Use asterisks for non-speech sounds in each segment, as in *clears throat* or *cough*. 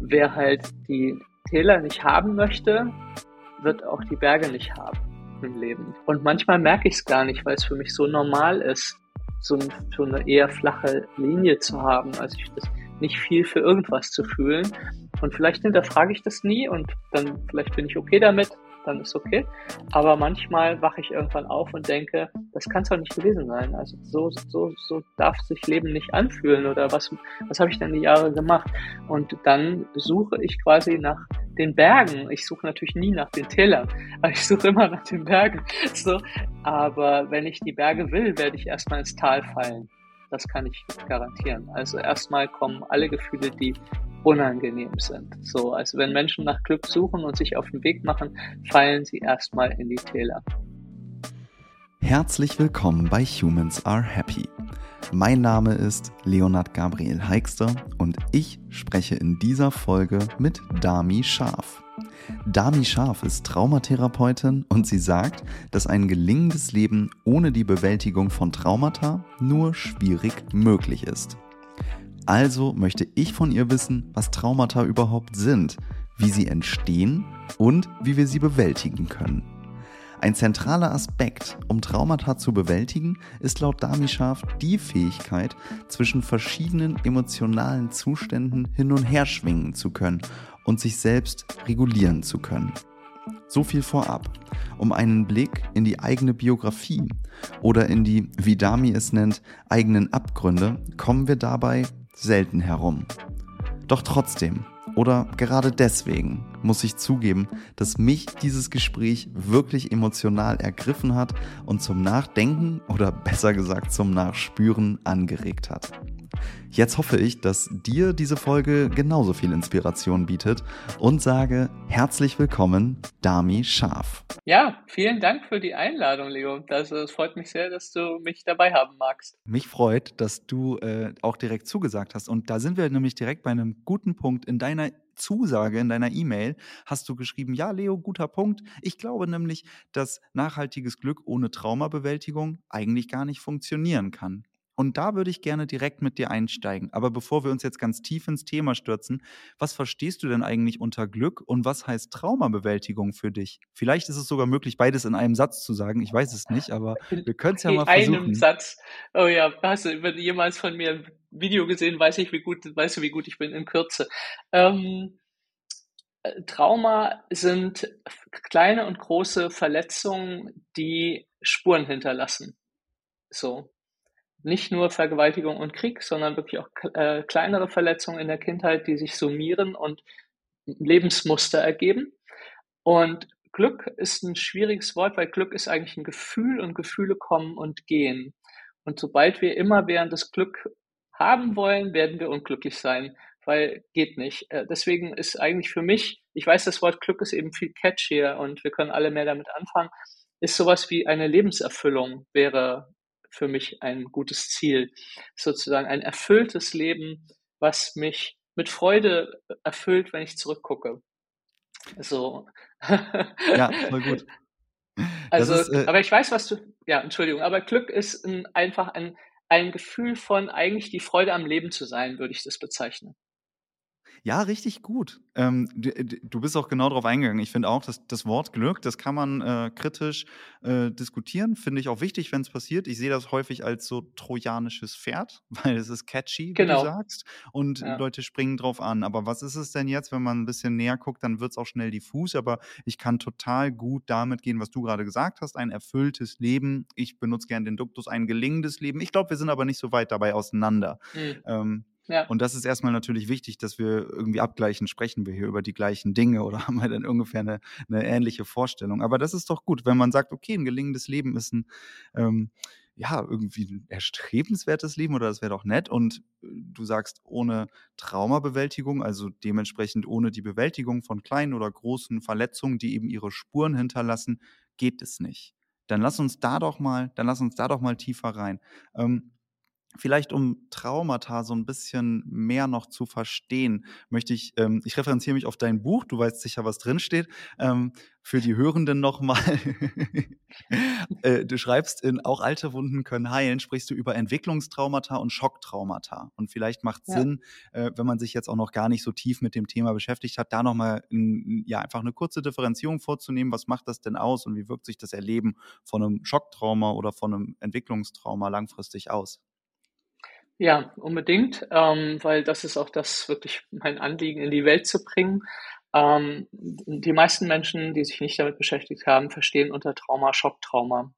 wer halt die Täler nicht haben möchte, wird auch die Berge nicht haben im Leben. Und manchmal merke ich es gar nicht, weil es für mich so normal ist, so, so eine eher flache Linie zu haben. Also ich das nicht viel für irgendwas zu fühlen. Und vielleicht hinterfrage ich das nie und dann vielleicht bin ich okay damit, dann ist okay. Aber manchmal wache ich irgendwann auf und denke, das kann es doch nicht gewesen sein. Also so, so, so darf sich Leben nicht anfühlen oder was, was habe ich denn die Jahre gemacht? Und dann suche ich quasi nach den Bergen. Ich suche natürlich nie nach den Tälern, *laughs* aber ich suche immer nach den Bergen. *laughs* So, aber wenn ich die Berge will, werde ich erstmal ins Tal fallen. Das kann ich garantieren. Also erstmal kommen alle Gefühle, die unangenehm sind. So, also wenn Menschen nach Glück suchen und sich auf den Weg machen, fallen sie erstmal in die Täler. Herzlich willkommen bei Humans Are Happy. Mein Name ist Leonard Gabriel Heikster und ich spreche in dieser Folge mit Dami Scharf. Dami Scharf ist Traumatherapeutin und sie sagt, dass ein gelingendes Leben ohne die Bewältigung von Traumata nur schwierig möglich ist. Also möchte ich von ihr wissen, was Traumata überhaupt sind, wie sie entstehen und wie wir sie bewältigen können. Ein zentraler Aspekt, um Traumata zu bewältigen, ist laut Damischaf die Fähigkeit, zwischen verschiedenen emotionalen Zuständen hin und her schwingen zu können und sich selbst regulieren zu können. So viel vorab. Um einen Blick in die eigene Biografie oder in die, wie Dami es nennt, eigenen Abgründe, kommen wir dabei selten herum. Doch trotzdem, oder gerade deswegen, muss ich zugeben, dass mich dieses Gespräch wirklich emotional ergriffen hat und zum Nachdenken oder besser gesagt zum Nachspüren angeregt hat. Jetzt hoffe ich, dass dir diese Folge genauso viel Inspiration bietet und sage herzlich willkommen, Dami Scharf. Ja, vielen Dank für die Einladung, Leo. Das, es freut mich sehr, dass du mich dabei haben magst. Mich freut, dass du äh, auch direkt zugesagt hast. Und da sind wir nämlich direkt bei einem guten Punkt in deiner Zusage in deiner E-Mail hast du geschrieben, ja, Leo, guter Punkt. Ich glaube nämlich, dass nachhaltiges Glück ohne Traumabewältigung eigentlich gar nicht funktionieren kann. Und da würde ich gerne direkt mit dir einsteigen. Aber bevor wir uns jetzt ganz tief ins Thema stürzen, was verstehst du denn eigentlich unter Glück und was heißt Traumabewältigung für dich? Vielleicht ist es sogar möglich, beides in einem Satz zu sagen. Ich weiß es nicht, aber wir können es ja mal versuchen. In einem Satz. Oh ja, hast du jemals von mir ein Video gesehen? Weiß ich, wie gut, weißt du, wie gut ich bin in Kürze. Ähm, äh, Trauma sind kleine und große Verletzungen, die Spuren hinterlassen. So nicht nur Vergewaltigung und Krieg, sondern wirklich auch äh, kleinere Verletzungen in der Kindheit, die sich summieren und Lebensmuster ergeben. Und Glück ist ein schwieriges Wort, weil Glück ist eigentlich ein Gefühl und Gefühle kommen und gehen. Und sobald wir immer während des Glück haben wollen, werden wir unglücklich sein, weil geht nicht. Äh, deswegen ist eigentlich für mich, ich weiß, das Wort Glück ist eben viel catchier und wir können alle mehr damit anfangen, ist sowas wie eine Lebenserfüllung wäre für mich ein gutes Ziel. Sozusagen ein erfülltes Leben, was mich mit Freude erfüllt, wenn ich zurückgucke. So. ja, voll gut. *laughs* Also, ist, äh, aber ich weiß, was du, ja, Entschuldigung, aber Glück ist ein, einfach ein, ein Gefühl von eigentlich die Freude am Leben zu sein, würde ich das bezeichnen. Ja, richtig gut. Ähm, du, du, bist auch genau darauf eingegangen. Ich finde auch, dass das Wort Glück, das kann man äh, kritisch äh, diskutieren. Finde ich auch wichtig, wenn es passiert. Ich sehe das häufig als so trojanisches Pferd, *laughs* weil es ist catchy, genau. wie du genau. sagst. Und ja. Leute springen drauf an. Aber was ist es denn jetzt, wenn man ein bisschen näher guckt, dann wird es auch schnell diffus. Aber ich kann total gut damit gehen, was du gerade gesagt hast. Ein erfülltes Leben. Ich benutze gerne den Duktus, ein gelingendes Leben. Ich glaube, wir sind aber nicht so weit dabei auseinander. Mhm. Ähm, ja. Und das ist erstmal natürlich wichtig, dass wir irgendwie abgleichen, sprechen wir hier über die gleichen Dinge oder *laughs* haben wir dann ungefähr eine, eine ähnliche Vorstellung. Aber das ist doch gut, wenn man sagt, okay, ein gelingendes Leben ist ein, ähm, ja, irgendwie ein erstrebenswertes Leben oder das wäre doch nett. Und äh, du sagst, ohne Traumabewältigung, also dementsprechend ohne die Bewältigung von kleinen oder großen Verletzungen, die eben ihre Spuren hinterlassen, geht es nicht. Dann lass uns da doch mal, dann lass uns da doch mal tiefer rein. Ähm, Vielleicht um Traumata so ein bisschen mehr noch zu verstehen, möchte ich ähm, ich referenziere mich auf dein Buch, du weißt sicher, was drinsteht. Ähm, für die Hörenden noch mal. *laughs* äh, du schreibst in „Auch alte Wunden können heilen“, sprichst du über Entwicklungstraumata und Schocktraumata. Und vielleicht macht's Ja. Sinn, äh, wenn man sich jetzt auch noch gar nicht so tief mit dem Thema beschäftigt hat, da noch mal 'n ja, einfach eine kurze Differenzierung vorzunehmen. Was macht das denn aus und wie wirkt sich das Erleben von einem Schocktrauma oder von einem Entwicklungstrauma langfristig aus? Ja, unbedingt, ähm, weil das ist auch das wirklich mein Anliegen in die Welt zu bringen. Ähm, die meisten Menschen, die sich nicht damit beschäftigt haben, verstehen unter Trauma Schocktrauma.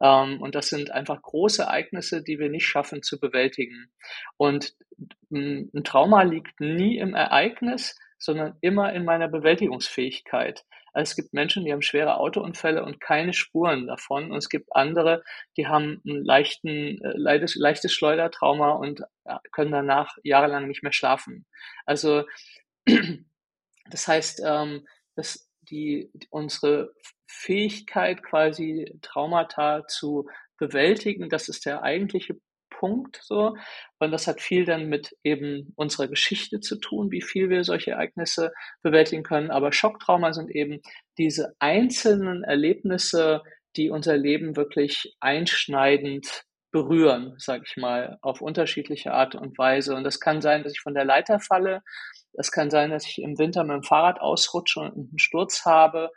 Ähm, und das sind einfach große Ereignisse, die wir nicht schaffen zu bewältigen. Und ein 'n Trauma liegt nie im Ereignis, sondern immer in meiner Bewältigungsfähigkeit. Es gibt Menschen, die haben schwere Autounfälle und keine Spuren davon. Und es gibt andere, die haben 'n leichten äh, leides leichtes Schleudertrauma und, können danach jahrelang nicht mehr schlafen. Also, *clears throat* das heißt, ähm, dass die unsere Fähigkeit quasi Traumata zu bewältigen, das ist der eigentliche Punkt so. Und das hat viel dann mit eben unserer Geschichte zu tun, wie viel wir solche Ereignisse bewältigen können. Aber Schocktrauma sind eben diese einzelnen Erlebnisse, die unser Leben wirklich einschneidend berühren, sage ich mal, auf unterschiedliche Art und Weise. Und das kann sein, dass ich von der Leiter falle. Das kann sein, dass ich im Winter mit dem Fahrrad ausrutsche und einen Sturz habe.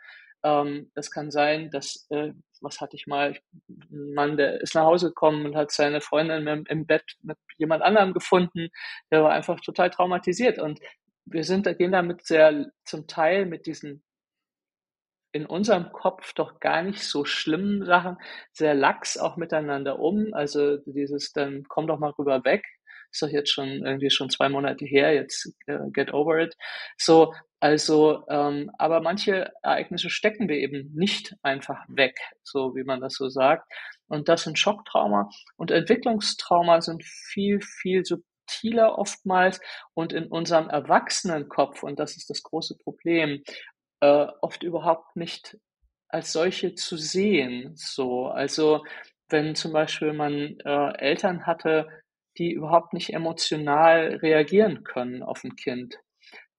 Ähm, kann sein, dass, äh, was hatte ich mal, ein Mann, der ist nach Hause gekommen und hat seine Freundin im, im Bett mit jemand anderem gefunden. Der war einfach total traumatisiert. Und wir sind, gehen damit sehr zum Teil mit diesen in unserem Kopf doch gar nicht so schlimmen Sachen sehr lax auch miteinander um. Also dieses dann komm doch mal rüber weg. Ist doch jetzt schon irgendwie schon zwei Monate her, jetzt äh, get over it. So, also, ähm, aber manche Ereignisse stecken wir eben nicht einfach weg, so wie man das so sagt. Und das sind Schocktrauma und Entwicklungstrauma sind viel, viel subtiler oftmals und in unserem Erwachsenenkopf, und das ist das große Problem, äh, oft überhaupt nicht als solche zu sehen. So, also wenn zum Beispiel man äh, Eltern hatte, die überhaupt nicht emotional reagieren können auf ein Kind,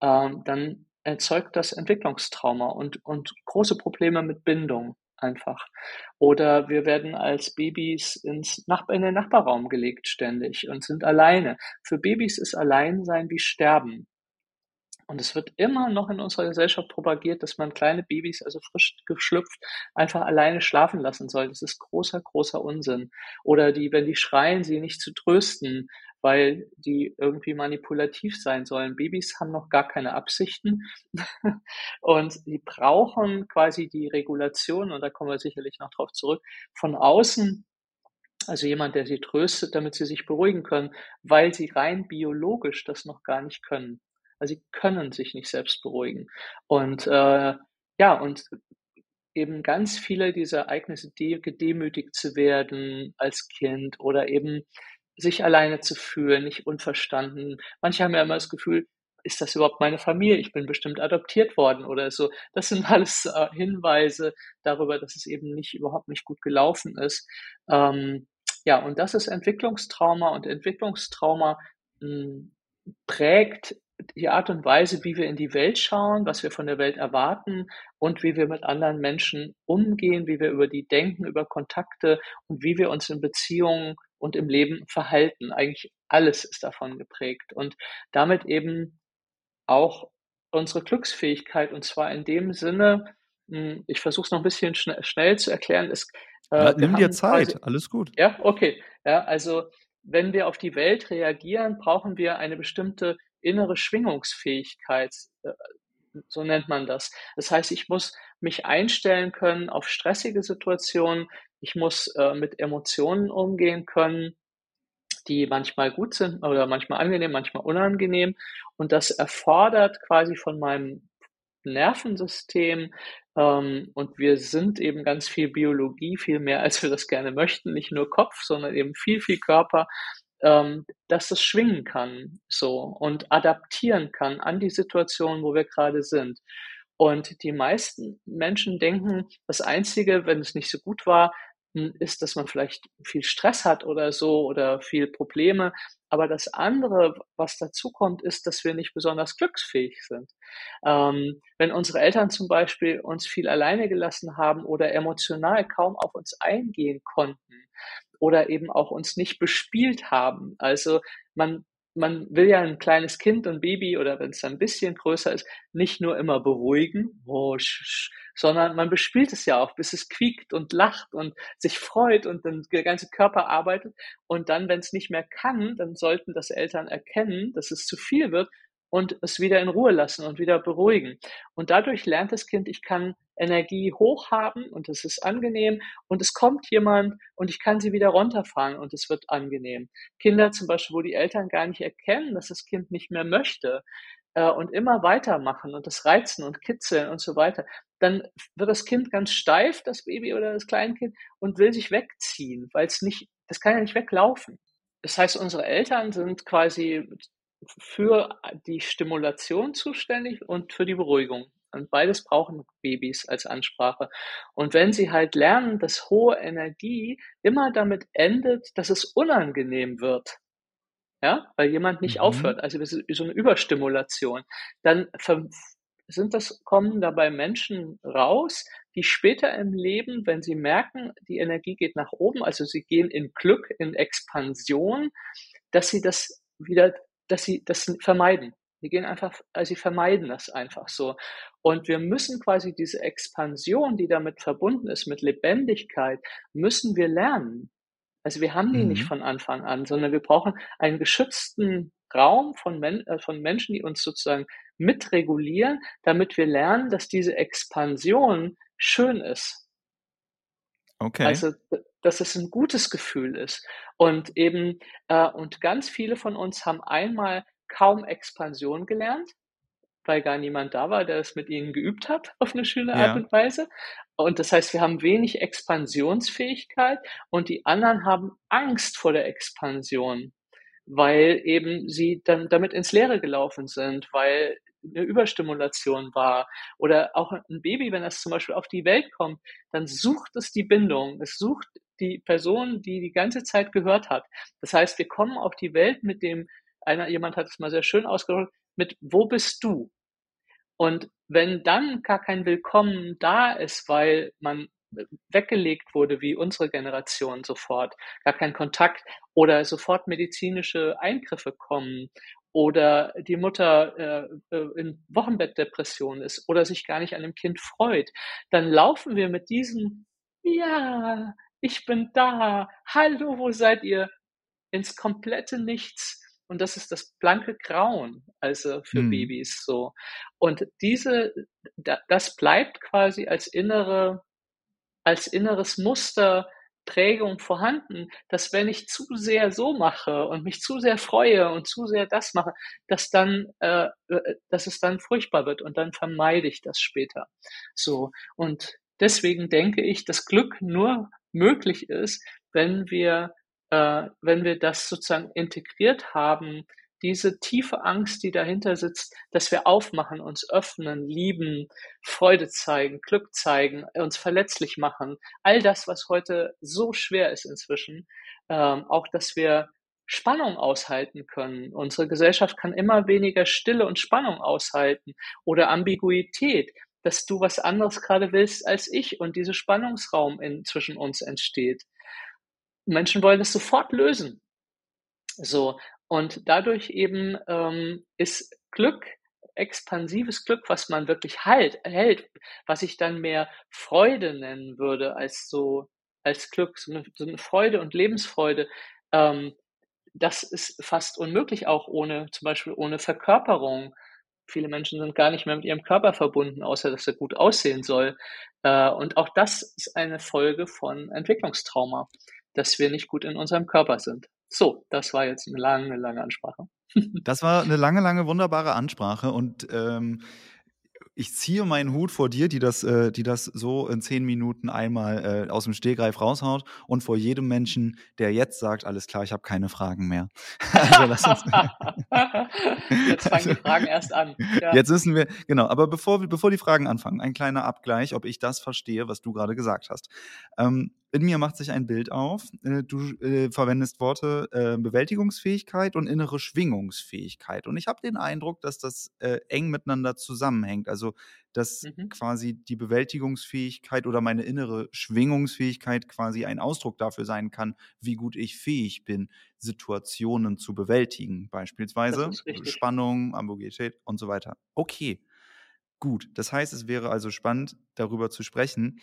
ähm, dann erzeugt das Entwicklungstrauma und, und große Probleme mit Bindung einfach. Oder wir werden als Babys ins Nach in den Nachbarraum gelegt ständig und sind alleine. Für Babys ist Alleinsein wie Sterben. Und es wird immer noch in unserer Gesellschaft propagiert, dass man kleine Babys, also frisch geschlüpft, einfach alleine schlafen lassen soll. Das ist großer, großer Unsinn. Oder die, wenn die schreien, sie nicht zu trösten, weil die irgendwie manipulativ sein sollen. Babys haben noch gar keine Absichten *laughs* und die brauchen quasi die Regulation, und da kommen wir sicherlich noch drauf zurück, von außen, also jemand, der sie tröstet, damit sie sich beruhigen können, weil sie rein biologisch das noch gar nicht können. Also sie können sich nicht selbst beruhigen. Und äh, ja, und eben ganz viele dieser Ereignisse, de gedemütigt zu werden als Kind oder eben sich alleine zu fühlen, nicht unverstanden. Manche haben ja immer das Gefühl, ist das überhaupt meine Familie? Ich bin bestimmt adoptiert worden oder so. Das sind alles äh, Hinweise darüber, dass es eben nicht überhaupt nicht gut gelaufen ist. Ähm, ja, und das ist Entwicklungstrauma und Entwicklungstrauma mh, hm, prägt die Art und Weise, wie wir in die Welt schauen, was wir von der Welt erwarten und wie wir mit anderen Menschen umgehen, wie wir über die denken, über Kontakte und wie wir uns in Beziehungen und im Leben verhalten. Eigentlich alles ist davon geprägt und damit eben auch unsere Glücksfähigkeit und zwar in dem Sinne, hm, ich versuche es noch ein bisschen schn schnell zu erklären, Ja, äh, wir nimm dir haben quasi Zeit, alles gut. ja, okay. Ja, also wenn wir auf die Welt reagieren, brauchen wir eine bestimmte innere Schwingungsfähigkeit, äh, so nennt man das. Das heißt, ich muss mich einstellen können auf stressige Situationen, ich muss äh, mit Emotionen umgehen können, die manchmal gut sind oder manchmal angenehm, manchmal unangenehm. Und das erfordert quasi von meinem Nervensystem, ähm, und wir sind eben ganz viel Biologie, viel mehr als wir das gerne möchten, nicht nur Kopf, sondern eben viel, viel Körper, ähm, dass es schwingen kann so und adaptieren kann an die Situation, wo wir gerade sind. Und die meisten Menschen denken, das Einzige, wenn es nicht so gut war, hm, ist, dass man vielleicht viel Stress hat oder so oder viel Probleme. Aber das andere, was dazu kommt, ist, dass wir nicht besonders glücksfähig sind. Ähm, wenn unsere Eltern zum Beispiel uns viel alleine gelassen haben oder emotional kaum auf uns eingehen konnten oder eben auch uns nicht bespielt haben. Also man man will ja ein kleines Kind und Baby oder wenn es ein bisschen größer ist, nicht nur immer beruhigen, oh, sondern man bespielt es ja auch, bis es quiekt und lacht und sich freut und dann der ganze Körper arbeitet. Und dann, wenn es nicht mehr kann, dann sollten das Eltern erkennen, dass es zu viel wird und es wieder in Ruhe lassen und wieder beruhigen. Und dadurch lernt das Kind, ich kann Energie hoch haben und es ist angenehm und es kommt jemand und ich kann sie wieder runterfahren und es wird angenehm. Kinder zum Beispiel, wo die Eltern gar nicht erkennen, dass das Kind nicht mehr möchte äh, und immer weitermachen und das reizen und kitzeln und so weiter, dann wird das Kind ganz steif, das Baby oder das Kleinkind, und will sich wegziehen, weil es nicht, das kann ja nicht weglaufen. Das heißt, unsere Eltern sind quasi für die Stimulation zuständig und für die Beruhigung. Und beides brauchen Babys als Ansprache. Und wenn sie halt lernen, dass hohe Energie immer damit endet, dass es unangenehm wird, ja, weil jemand nicht mhm. aufhört, also so eine Überstimulation, dann sind das, kommen dabei Menschen raus, die später im Leben, wenn sie merken, die Energie geht nach oben, also sie gehen in Glück, in Expansion, dass sie das wieder dass sie das vermeiden. Die gehen einfach, also sie vermeiden das einfach so. Und wir müssen quasi diese Expansion, die damit verbunden ist, mit Lebendigkeit, müssen wir lernen. Also wir haben die mhm. nicht von Anfang an, sondern wir brauchen einen geschützten Raum von, Men äh, von Menschen, die uns sozusagen mitregulieren, damit wir lernen, dass diese Expansion schön ist. Okay. Also, dass es ein gutes Gefühl ist. Und eben, äh, und ganz viele von uns haben einmal kaum Expansion gelernt, weil gar niemand da war, der es mit ihnen geübt hat *laughs* auf eine schöne Art ja. und Weise. Und das heißt, wir haben wenig Expansionsfähigkeit und die anderen haben Angst vor der Expansion, weil eben sie dann damit ins Leere gelaufen sind, weil eine Überstimulation war. Oder auch ein Baby, wenn es zum Beispiel auf die Welt kommt, dann sucht es die Bindung. Es sucht die Person, die die ganze Zeit gehört hat. Das heißt, wir kommen auf die Welt mit dem, einer, jemand hat es mal sehr schön ausgedrückt, mit wo bist du? Und wenn dann gar kein Willkommen da ist, weil man weggelegt wurde, wie unsere Generation sofort, gar kein Kontakt oder sofort medizinische Eingriffe kommen oder die Mutter äh, äh, in Wochenbettdepression ist oder sich gar nicht an dem Kind freut, dann laufen wir mit diesem Ja, ich bin da, hallo, wo seid ihr? ins komplette Nichts. Und das ist das blanke Grauen, also für hm. Babys so. Und diese, das bleibt quasi als innere, als inneres Muster Prägung vorhanden, dass wenn ich zu sehr so mache und mich zu sehr freue und zu sehr das mache, dass dann, äh, äh, dass es dann furchtbar wird und dann vermeide ich das später. So und deswegen denke ich, dass Glück nur möglich ist, wenn wir, äh, wenn wir das sozusagen integriert haben diese tiefe Angst, die dahinter sitzt, dass wir aufmachen, uns öffnen, lieben, Freude zeigen, Glück zeigen, uns verletzlich machen, all das, was heute so schwer ist inzwischen, ähm, auch dass wir Spannung aushalten können. Unsere Gesellschaft kann immer weniger Stille und Spannung aushalten oder Ambiguität, dass du was anderes gerade willst als ich und dieser Spannungsraum in, zwischen uns entsteht. Menschen wollen das sofort lösen. So, und dadurch eben ähm, ist Glück, expansives Glück, was man wirklich halt, hält, was ich dann mehr Freude nennen würde als so, als Glück, so eine, so eine Freude und Lebensfreude, ähm, das ist fast unmöglich, auch ohne, zum Beispiel ohne Verkörperung. Viele Menschen sind gar nicht mehr mit ihrem Körper verbunden, außer dass er gut aussehen soll. Äh, und auch das ist eine Folge von Entwicklungstrauma, dass wir nicht gut in unserem Körper sind. So, das war jetzt eine lange, lange Ansprache. *laughs* das war eine lange, lange wunderbare Ansprache und ähm, ich ziehe meinen Hut vor dir, die das, äh, die das so in zehn Minuten einmal äh, aus dem Stehgreif raushaut und vor jedem Menschen, der jetzt sagt, alles klar, ich habe keine Fragen mehr. *laughs* also *laughs* jetzt fangen die Fragen erst an. Ja. Jetzt wissen wir, genau, aber bevor, bevor die Fragen anfangen, ein kleiner Abgleich, ob ich das verstehe, was du gerade gesagt hast. Ähm, in mir macht sich ein Bild auf. Äh, du äh, verwendest Worte äh, Bewältigungsfähigkeit und innere Schwingungsfähigkeit. Und ich habe den Eindruck, dass das äh, eng miteinander zusammenhängt. Also, dass mhm. quasi die Bewältigungsfähigkeit oder meine innere Schwingungsfähigkeit quasi ein Ausdruck dafür sein kann, wie gut ich fähig bin, Situationen zu bewältigen. Beispielsweise Spannung, Ambiguität und so weiter. Okay, gut. Das heißt, es wäre also spannend, darüber zu sprechen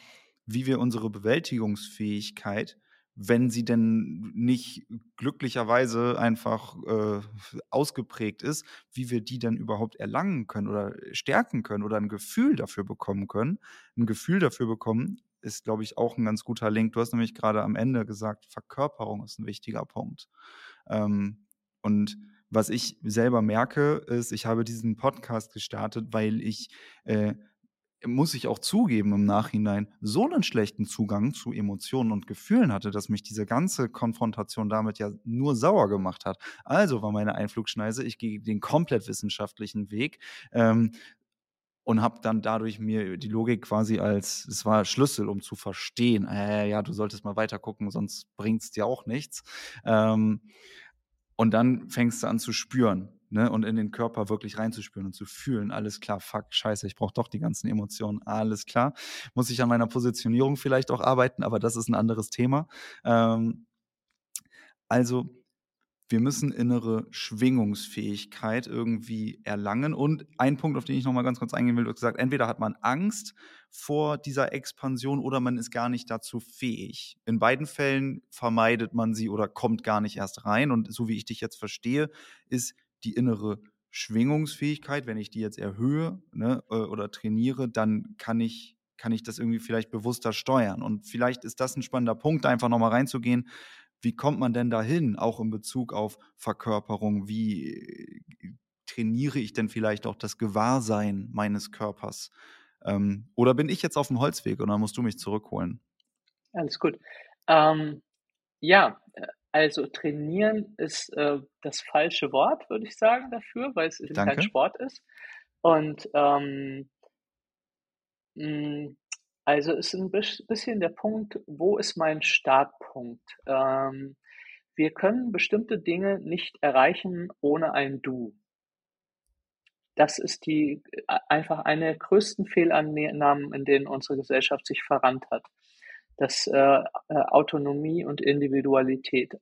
wie wir unsere Bewältigungsfähigkeit, wenn sie denn nicht glücklicherweise einfach äh, ausgeprägt ist, wie wir die dann überhaupt erlangen können oder stärken können oder ein Gefühl dafür bekommen können. Ein Gefühl dafür bekommen ist, glaube ich, auch ein ganz guter Link. Du hast nämlich gerade am Ende gesagt, Verkörperung ist ein wichtiger Punkt. Ähm, und was ich selber merke, ist, ich habe diesen Podcast gestartet, weil ich äh, muss ich auch zugeben im Nachhinein, so einen schlechten Zugang zu Emotionen und Gefühlen hatte, dass mich diese ganze Konfrontation damit ja nur sauer gemacht hat. Also war meine Einflugschneise, ich gehe den komplett wissenschaftlichen Weg. Ähm, und habe dann dadurch mir die Logik quasi als, es war Schlüssel, um zu verstehen, äh, ja, du solltest mal weiter gucken, sonst bringt es dir auch nichts. Ähm, und dann fängst du an zu spüren ne? und in den Körper wirklich reinzuspüren und zu fühlen, alles klar, fuck, scheiße, ich brauche doch die ganzen Emotionen, alles klar. Muss ich an meiner Positionierung vielleicht auch arbeiten, aber das ist ein anderes Thema. Ähm, also wir müssen innere Schwingungsfähigkeit irgendwie erlangen. Und ein Punkt, auf den ich nochmal ganz kurz eingehen will, hast gesagt, entweder hat man Angst vor dieser Expansion oder man ist gar nicht dazu fähig. In beiden Fällen vermeidet man sie oder kommt gar nicht erst rein. Und so wie ich dich jetzt verstehe, ist die innere Schwingungsfähigkeit, wenn ich die jetzt erhöhe ne, äh, oder trainiere, dann kann ich kann ich das irgendwie vielleicht bewusster steuern. Und vielleicht ist das ein spannender Punkt, da einfach nochmal reinzugehen wie kommt man denn dahin, auch in Bezug auf Verkörperung? Wie äh, trainiere ich denn vielleicht auch das Gewahrsein meines Körpers? Ähm, oder bin ich jetzt auf dem Holzweg dann musst du mich zurückholen? Alles gut. Ähm, ja, äh, also trainieren ist äh, das falsche Wort, würde ich sagen, dafür, weil es eben kein Sport ist. Und ähm, mh, hm, also ist ein bisschen der Punkt, wo ist mein Startpunkt? Ähm, wir können bestimmte Dinge nicht erreichen ohne ein Du. Das ist die äh, einfach eine der größten Fehlannahmen, in denen unsere Gesellschaft sich verrannt hat. Das äh, äh, Autonomie und Individualität.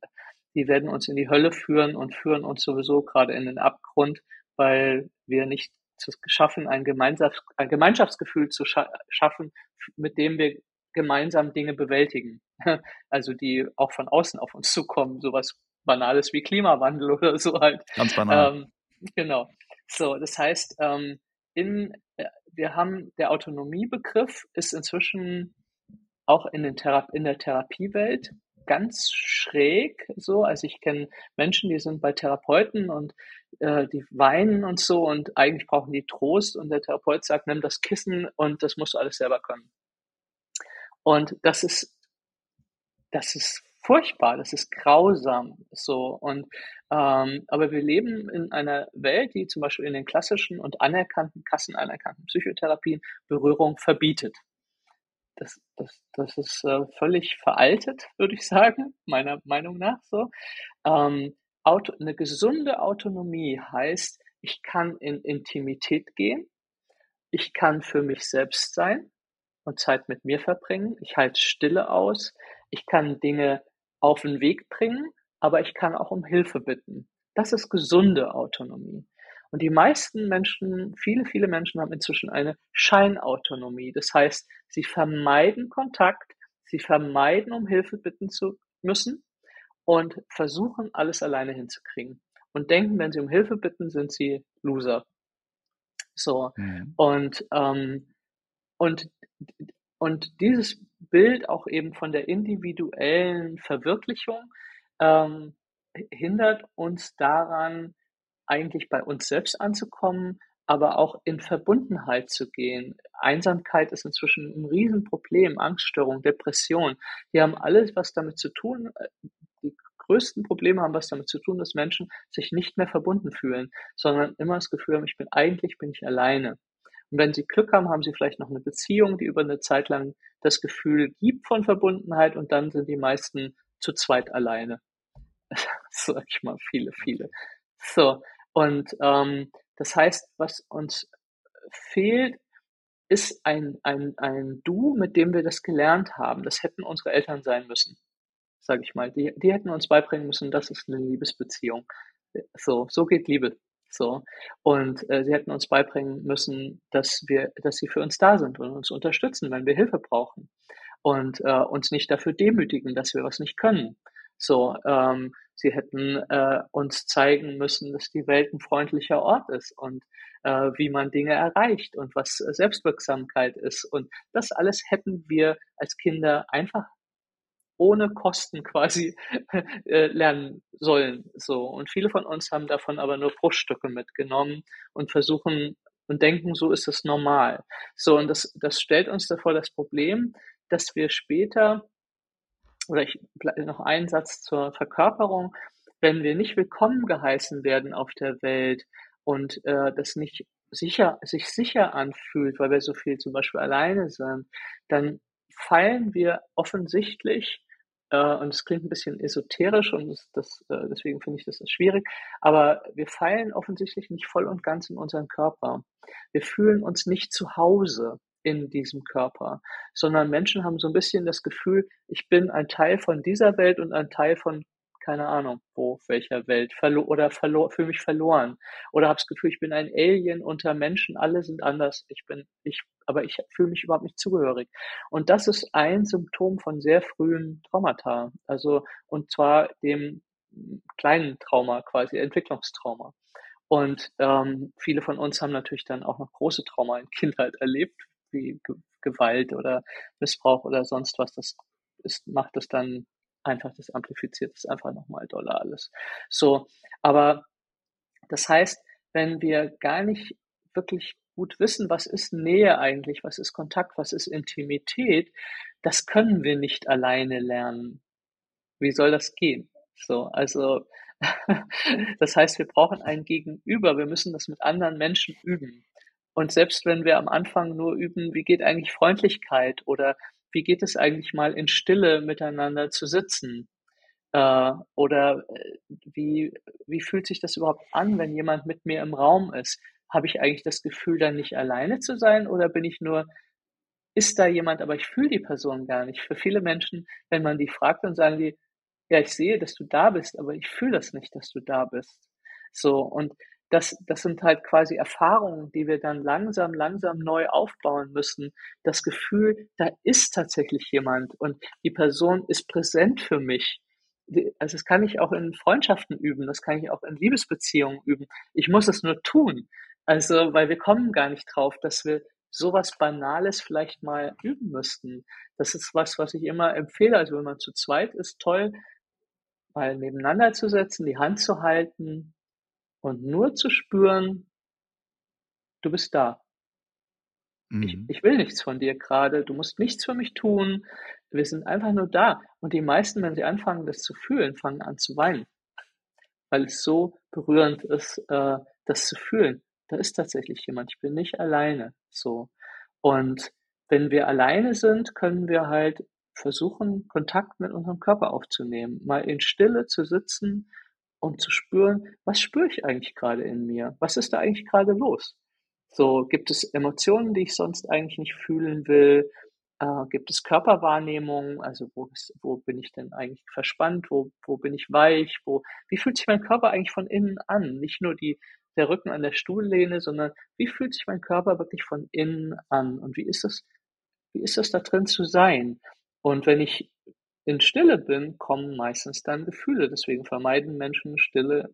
Die werden uns in die Hölle führen und führen uns sowieso gerade in den Abgrund, weil wir nicht zu schaffen, ein, Gemeinschafts-, ein Gemeinschaftsgefühl zu scha schaffen, mit dem wir gemeinsam Dinge bewältigen. *laughs* Also die auch von außen auf uns zukommen, sowas Banales wie Klimawandel *laughs* oder so halt. Ganz banal. Ähm, genau. So, das heißt, ähm, in, äh, wir haben der Autonomiebegriff ist inzwischen auch in, den Thera in der Therapiewelt ganz schräg so. Also ich kenne Menschen, die sind bei Therapeuten und äh, die weinen und so und eigentlich brauchen die Trost und der Therapeut sagt, nimm das Kissen und das musst du alles selber können. Und das ist, das ist furchtbar, das ist grausam so. Und ähm, aber wir leben in einer Welt, die zum Beispiel in den klassischen und anerkannten, kassenanerkannten Psychotherapien Berührung verbietet das, das, das ist äh, völlig veraltet, würde ich sagen, meiner Meinung nach so. Ähm, Auto, eine gesunde Autonomie heißt, ich kann in Intimität gehen, ich kann für mich selbst sein und Zeit mit mir verbringen, ich halte Stille aus, ich kann Dinge auf den Weg bringen, aber ich kann auch um Hilfe bitten. Das ist gesunde Autonomie. Und die meisten Menschen, viele, viele Menschen haben inzwischen eine Scheinautonomie. Das heißt, sie vermeiden Kontakt, sie vermeiden, um Hilfe bitten zu müssen und versuchen, alles alleine hinzukriegen. Und denken, wenn sie um Hilfe bitten, sind sie Loser. So. Mhm. Und, ähm, und, und dieses Bild auch eben von der individuellen Verwirklichung ähm, hindert uns daran, eigentlich bei uns selbst anzukommen, aber auch in Verbundenheit zu gehen. Einsamkeit ist inzwischen ein Riesenproblem, Angststörung, Depression. Die haben alles was damit zu tun. Äh, die größten Probleme haben was damit zu tun, dass Menschen sich nicht mehr verbunden fühlen, sondern immer das Gefühl haben, ich bin eigentlich bin ich alleine. Und wenn sie Glück haben, haben sie vielleicht noch eine Beziehung, die über eine Zeit lang das Gefühl gibt von Verbundenheit und dann sind die meisten zu zweit alleine. *laughs* Sag ich mal, viele, viele. So, und ähm, das heißt, was uns fehlt, ist ein, ein, ein Du, mit dem wir das gelernt haben. Das hätten unsere Eltern sein müssen, sage ich mal. Die, die hätten uns beibringen müssen, das ist eine Liebesbeziehung. So, so geht Liebe. So. Und äh, sie hätten uns beibringen müssen, dass wir, dass sie für uns da sind und uns unterstützen, wenn wir Hilfe brauchen. Und äh, uns nicht dafür demütigen, dass wir was nicht können. So, ähm, sie hätten äh, uns zeigen müssen, dass die Welt ein freundlicher Ort ist und äh, wie man Dinge erreicht und was Selbstwirksamkeit ist. Und das alles hätten wir als Kinder einfach ohne Kosten *laughs* quasi äh, lernen sollen. So. Und viele von uns haben davon aber nur Bruchstücke mitgenommen und versuchen und denken, so ist es normal. So, und das, das stellt uns davor das Problem, dass wir später, oder ich noch einen Satz zur Verkörperung, wenn wir nicht willkommen geheißen werden auf der Welt und äh, das nicht sicher, sich sicher anfühlt, weil wir so viel zum Beispiel alleine sind, dann fallen wir offensichtlich äh, und es klingt ein bisschen esoterisch und das, das, äh, deswegen finde ich das schwierig. Aber wir fallen offensichtlich nicht voll und ganz in unseren Körper. Wir fühlen uns nicht zu Hause in diesem Körper, sondern Menschen haben so ein bisschen das Gefühl, ich bin ein Teil von dieser Welt und ein Teil von keine Ahnung, wo, welcher Welt, verlo oder verlo fühle mich verloren. Oder habe das Gefühl, ich bin ein Alien unter Menschen, alle sind anders. Ich bin, ich, aber ich fühle mich überhaupt nicht zugehörig. Und das ist ein Symptom von sehr frühen Traumata. Also, und zwar dem kleinen Trauma, quasi Entwicklungstrauma. Und ähm, viele von uns haben natürlich dann auch noch große Trauma in Kindheit erlebt, wie Ge Gewalt oder Missbrauch oder sonst was. Das ist, macht es dann einfach, das amplifiziert es einfach nochmal doller alles. So, aber das heißt, wenn wir gar nicht wirklich gut wissen, was ist Nähe eigentlich, was ist Kontakt, was ist Intimität, das können wir nicht alleine lernen. Wie soll das gehen? So, also *laughs* das heißt, wir brauchen ein Gegenüber. Wir müssen das mit anderen Menschen üben. Und selbst wenn wir am Anfang nur üben, wie geht eigentlich Freundlichkeit oder wie geht es eigentlich mal in Stille miteinander zu sitzen? Äh, oder äh, wie, wie fühlt sich das überhaupt an, wenn jemand mit mir im Raum ist? Habe ich eigentlich das Gefühl, dann nicht alleine zu sein oder bin ich nur, ist da jemand, aber ich fühle die Person gar nicht? Für viele Menschen, wenn man die fragt, dann sagen die, ja, ich sehe, dass du da bist, aber ich fühle das nicht, dass du da bist. So, und das, das sind halt quasi Erfahrungen, die wir dann langsam, langsam neu aufbauen müssen. Das Gefühl, da ist tatsächlich jemand und die Person ist präsent für mich. Also das kann ich auch in Freundschaften üben, das kann ich auch in Liebesbeziehungen üben. Ich muss es nur tun. Also, weil wir kommen gar nicht drauf, dass wir sowas Banales vielleicht mal üben müssten. Das ist was, was ich immer empfehle. Also wenn man zu zweit ist, toll, mal nebeneinander zu setzen, die Hand zu halten, und nur zu spüren, du bist da. Mhm. Ich, ich will nichts von dir gerade, du musst nichts für mich tun, wir sind einfach nur da. Und die meisten, wenn sie anfangen, das zu fühlen, fangen an zu weinen, weil es so berührend ist, äh, das zu fühlen. Da ist tatsächlich jemand, ich bin nicht alleine. So. Und wenn wir alleine sind, können wir halt versuchen, Kontakt mit unserem Körper aufzunehmen, mal in Stille zu sitzen um zu spüren, was spüre ich eigentlich gerade in mir? Was ist da eigentlich gerade los? So, gibt es Emotionen, die ich sonst eigentlich nicht fühlen will? Äh, gibt es Körperwahrnehmungen? Also, wo, ist, wo bin ich denn eigentlich verspannt? Wo, wo bin ich weich? Wo, wie fühlt sich mein Körper eigentlich von innen an? Nicht nur die, der Rücken an der Stuhllehne, sondern wie fühlt sich mein Körper wirklich von innen an? Und wie ist es, wie ist es da drin zu sein? Und wenn ich in Stille bin, kommen meistens dann Gefühle. Deswegen vermeiden Menschen Stille,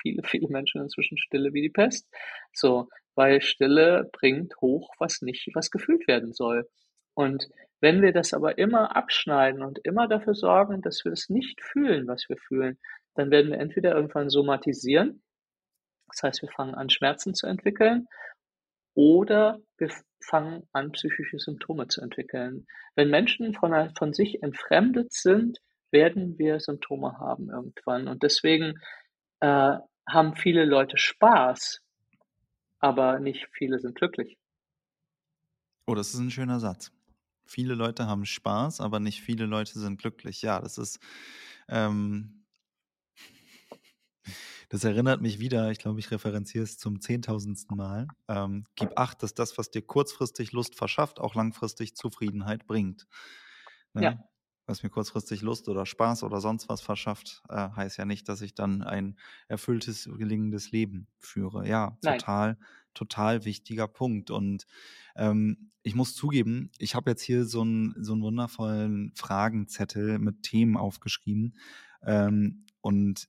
viele, viele Menschen inzwischen Stille wie die Pest. So, weil Stille bringt hoch, was nicht, was gefühlt werden soll. Und wenn wir das aber immer abschneiden und immer dafür sorgen, dass wir das nicht fühlen, was wir fühlen, dann werden wir entweder irgendwann somatisieren, das heißt, wir fangen an, Schmerzen zu entwickeln, oder wir fangen an, psychische Symptome zu entwickeln. Wenn Menschen von, von sich entfremdet sind, werden wir Symptome haben irgendwann. Und deswegen äh, haben viele Leute Spaß, aber nicht viele sind glücklich. Oh, das ist ein schöner Satz. viele Leute haben Spaß, aber nicht viele Leute sind glücklich. Ja, das ist, ähm, das erinnert mich wieder, ich glaube, ich referenziere es zum zehntausendsten Mal. Ähm, gib acht, dass das, was dir kurzfristig Lust verschafft, auch langfristig Zufriedenheit bringt. Ne? Ja. Was mir kurzfristig Lust oder Spaß oder sonst was verschafft, äh, heißt ja nicht, dass ich dann ein erfülltes, gelingendes Leben führe. Ja, Nein. total, total wichtiger Punkt. Und ähm, ich muss zugeben, ich habe jetzt hier so einen, so einen wundervollen Fragenzettel mit Themen aufgeschrieben. Ähm, und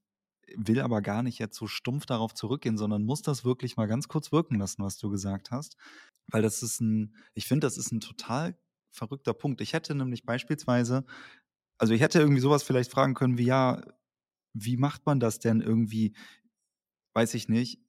will aber gar nicht jetzt so stumpf darauf zurückgehen, sondern muss das wirklich mal ganz kurz wirken lassen, was du gesagt hast. Weil das ist ein, ich finde, das ist ein total verrückter Punkt. Ich hätte nämlich beispielsweise, also ich hätte irgendwie sowas vielleicht fragen können wie, ja, wie macht man das denn irgendwie, weiß ich nicht,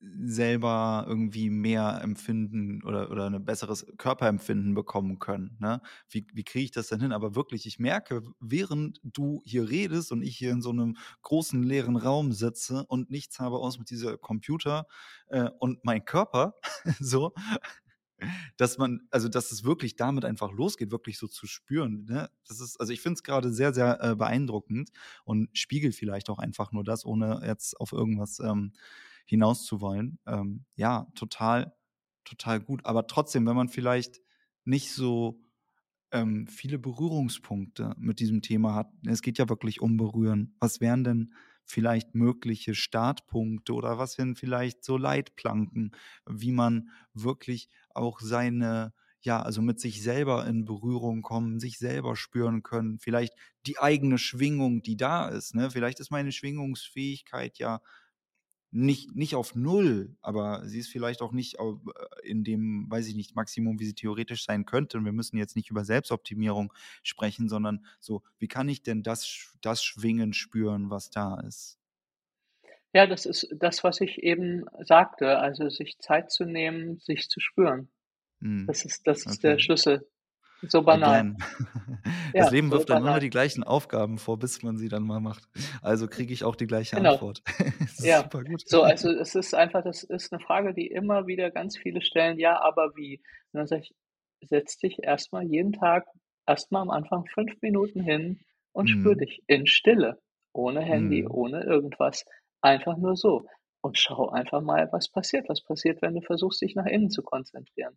selber irgendwie mehr empfinden oder, oder ein besseres Körperempfinden bekommen können. Ne? Wie, wie kriege ich das denn hin? Aber wirklich, ich merke, während du hier redest und ich hier in so einem großen leeren Raum sitze und nichts habe aus mit dieser Computer äh, und mein Körper, *laughs* so, dass man, also dass es wirklich damit einfach losgeht, wirklich so zu spüren. Ne? Das ist, also ich finde es gerade sehr, sehr äh, beeindruckend und spiegelt vielleicht auch einfach nur das, ohne jetzt auf irgendwas ähm, hinaus zu wollen. Ähm, ja, total, total gut. Aber trotzdem, wenn man vielleicht nicht so ähm, viele Berührungspunkte mit diesem Thema hat, es geht ja wirklich um Berühren. Was wären denn vielleicht mögliche Startpunkte oder was wären vielleicht so Leitplanken, wie man wirklich auch seine ja, also mit sich selber in Berührung kommen, sich selber spüren können, vielleicht die eigene Schwingung, die da ist. Ne? Vielleicht ist meine Schwingungsfähigkeit ja nicht, nicht auf Null, aber sie ist vielleicht auch nicht äh, in dem, weiß ich nicht, Maximum, wie sie theoretisch sein könnte. Und wir müssen jetzt nicht über Selbstoptimierung sprechen, sondern so, wie kann ich denn das, das Schwingen spüren, was da ist? Ja, das ist das, was ich eben sagte, also sich Zeit zu nehmen, sich zu spüren. Hm. Das ist, das ist okay. der Schlüssel. So banal. *laughs* Das ja, Leben wirft so einem immer die gleichen Aufgaben vor, bis man sie dann mal macht. Also kriege ich auch die gleiche genau. Antwort. *laughs* ja, super gut. So, also es ist einfach, das ist eine Frage, die immer wieder ganz viele stellen, ja, aber wie? Und dann sage ich, setz dich erstmal jeden Tag, erstmal am Anfang fünf Minuten hin und hm. spür dich in Stille, ohne Handy, hm. ohne irgendwas. Einfach nur so. Und schau einfach mal, was passiert. Was passiert, wenn du versuchst, dich nach innen zu konzentrieren.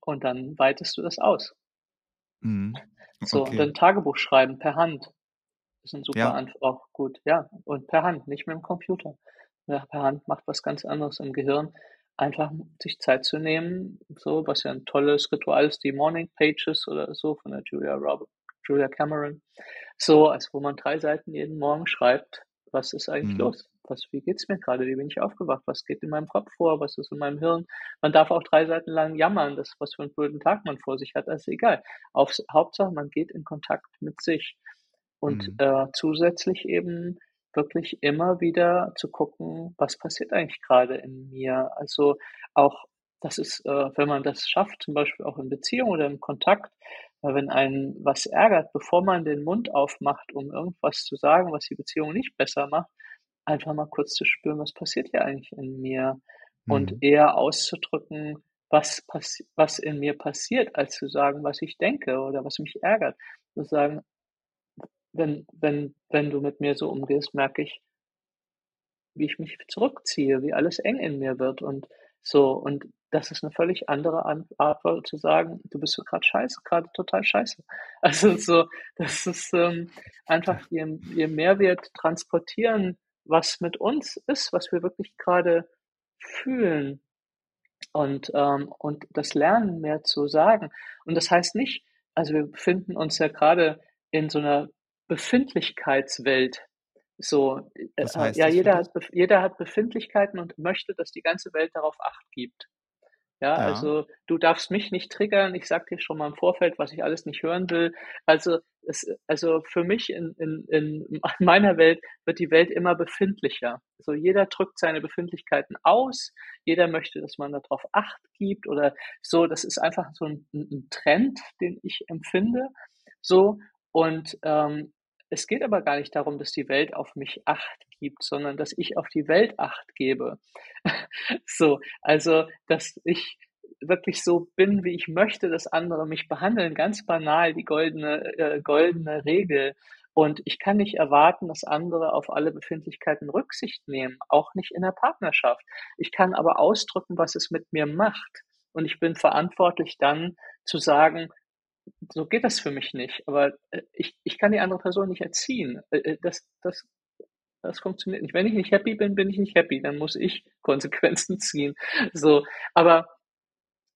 Und dann weitest du das aus. Mhm. So, und dann Tagebuch schreiben per Hand. Das ist ein super ja. Antwort, auch gut, ja. Und per Hand, nicht mit dem Computer. Ja, per Hand macht was ganz anderes im Gehirn. Einfach sich Zeit zu nehmen, so, was ja ein tolles Ritual ist, die Morning Pages oder so von der Julia Robert, Julia Cameron. So, als wo man drei Seiten jeden Morgen schreibt, was ist eigentlich mhm. los? Was, wie geht's mir gerade, wie bin ich aufgewacht, was geht in meinem Kopf vor, was ist in meinem Hirn. Man darf auch drei Seiten lang jammern, das, was für einen blöden Tag man vor sich hat, das ist egal. Auf, Hauptsache, man geht in Kontakt mit sich. Und mhm. äh, zusätzlich eben wirklich immer wieder zu gucken, was passiert eigentlich gerade in mir. Also auch, das ist, äh, wenn man das schafft, zum Beispiel auch in Beziehung oder im Kontakt, äh, wenn einen was ärgert, bevor man den Mund aufmacht, um irgendwas zu sagen, was die Beziehung nicht besser macht, einfach mal kurz zu spüren, was passiert hier eigentlich in mir und mhm. eher auszudrücken, was, was in mir passiert, als zu sagen, was ich denke oder was mich ärgert. Zu sagen, wenn, wenn, wenn du mit mir so umgehst, merke ich, wie ich mich zurückziehe, wie alles eng in mir wird und so. Und das ist eine völlig andere Art zu sagen, du bist so gerade scheiße, gerade total scheiße. *laughs* Also so, das ist ähm, einfach, je, je mehr wir transportieren, was mit uns ist, was wir wirklich gerade fühlen und, ähm, und das Lernen mehr zu sagen. Und das heißt nicht, also wir befinden uns ja gerade in so einer Befindlichkeitswelt. So, äh, ja, jeder hat, jeder hat Befindlichkeiten und möchte, dass die ganze Welt darauf Acht gibt. Ja, ja, also du darfst mich nicht triggern. Ich sag dir schon mal im Vorfeld, was ich alles nicht hören will. Also es, also für mich in, in, in *laughs* meiner Welt wird die Welt immer befindlicher. Also jeder drückt seine Befindlichkeiten aus. Jeder möchte, dass man darauf Acht gibt oder so. Das ist einfach so ein, ein Trend, den ich empfinde. So und ähm, es geht aber gar nicht darum, dass die Welt auf mich Acht gibt, sondern dass ich auf die Welt Acht gebe. *laughs* so, also, dass ich wirklich so bin, wie ich möchte, dass andere mich behandeln. Ganz banal, die goldene, äh, goldene Regel. Und ich kann nicht erwarten, dass andere auf alle Befindlichkeiten Rücksicht nehmen, auch nicht in der Partnerschaft. Ich kann aber ausdrücken, was es mit mir macht. Und ich bin verantwortlich dann zu sagen, so geht das für mich nicht. Aber äh, ich, ich kann die andere Person nicht erziehen. Äh, äh, das, das, das funktioniert nicht. Wenn ich nicht happy bin, bin ich nicht happy. Dann muss ich *laughs* Konsequenzen ziehen. So. Aber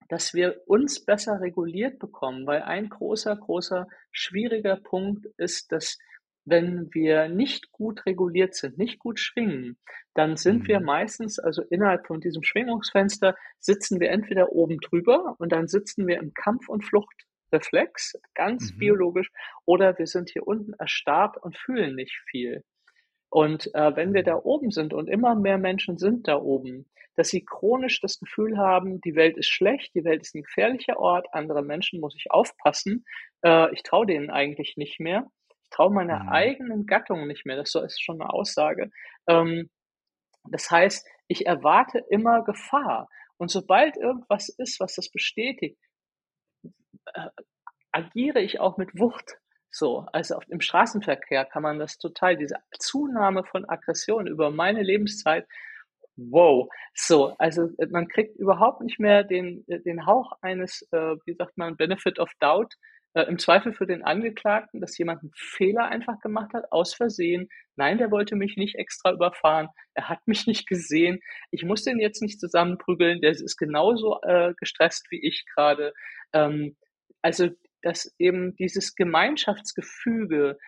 dass wir uns besser reguliert bekommen, weil ein großer, großer, schwieriger Punkt ist, dass wenn wir nicht gut reguliert sind, nicht gut schwingen, dann sind mhm. wir meistens, also innerhalb von diesem Schwingungsfenster, sitzen wir entweder oben drüber und dann sitzen wir im Kampf- und Fluchtreflex, ganz mhm. biologisch, oder wir sind hier unten erstarrt und fühlen nicht viel. Und äh, wenn wir da oben sind und immer mehr Menschen sind da oben, dass sie chronisch das Gefühl haben, die Welt ist schlecht, die Welt ist ein gefährlicher Ort, andere Menschen muss ich aufpassen, äh, ich traue denen eigentlich nicht mehr, ich traue meiner mhm. eigenen Gattung nicht mehr, das ist schon eine Aussage. Ähm, das heißt, ich erwarte immer Gefahr. Und sobald irgendwas ist, was das bestätigt, äh, agiere ich auch mit Wucht. So, also auf, im Straßenverkehr kann man das total, diese Zunahme von Aggression über meine Lebenszeit, wow. So, also äh, man kriegt überhaupt nicht mehr den, äh, den Hauch eines, äh, wie sagt man, Benefit of Doubt, äh, im Zweifel für den Angeklagten, dass jemand einen Fehler einfach gemacht hat, aus Versehen. Nein, der wollte mich nicht extra überfahren. Er hat mich nicht gesehen. Ich muss den jetzt nicht zusammenprügeln. Der ist genauso äh, gestresst wie ich gerade. Ähm, also dass eben dieses Gemeinschaftsgefüge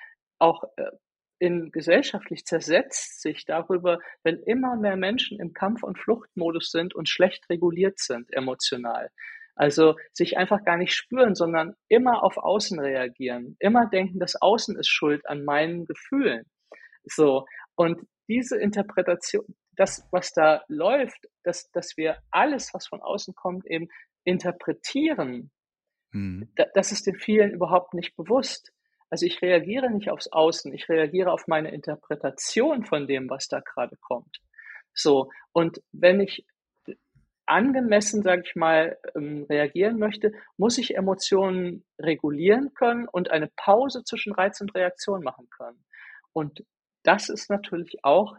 auch äh, in gesellschaftlich zersetzt sich darüber, wenn immer mehr Menschen im Kampf- und Fluchtmodus sind und schlecht reguliert sind emotional. Also sich einfach gar nicht spüren, sondern immer auf Außen reagieren, immer denken, das Außen ist schuld an meinen Gefühlen. So. Und diese Interpretation, das, was da läuft, dass, dass wir alles, was von außen kommt, eben interpretieren Mhm. das ist den vielen überhaupt nicht bewusst. Also ich reagiere nicht aufs Außen, ich reagiere auf meine Interpretation von dem, was da gerade kommt. So, und wenn ich angemessen, sage ich mal, ähm, reagieren möchte, muss ich Emotionen regulieren können und eine Pause zwischen Reiz und Reaktion machen können. Und das ist natürlich auch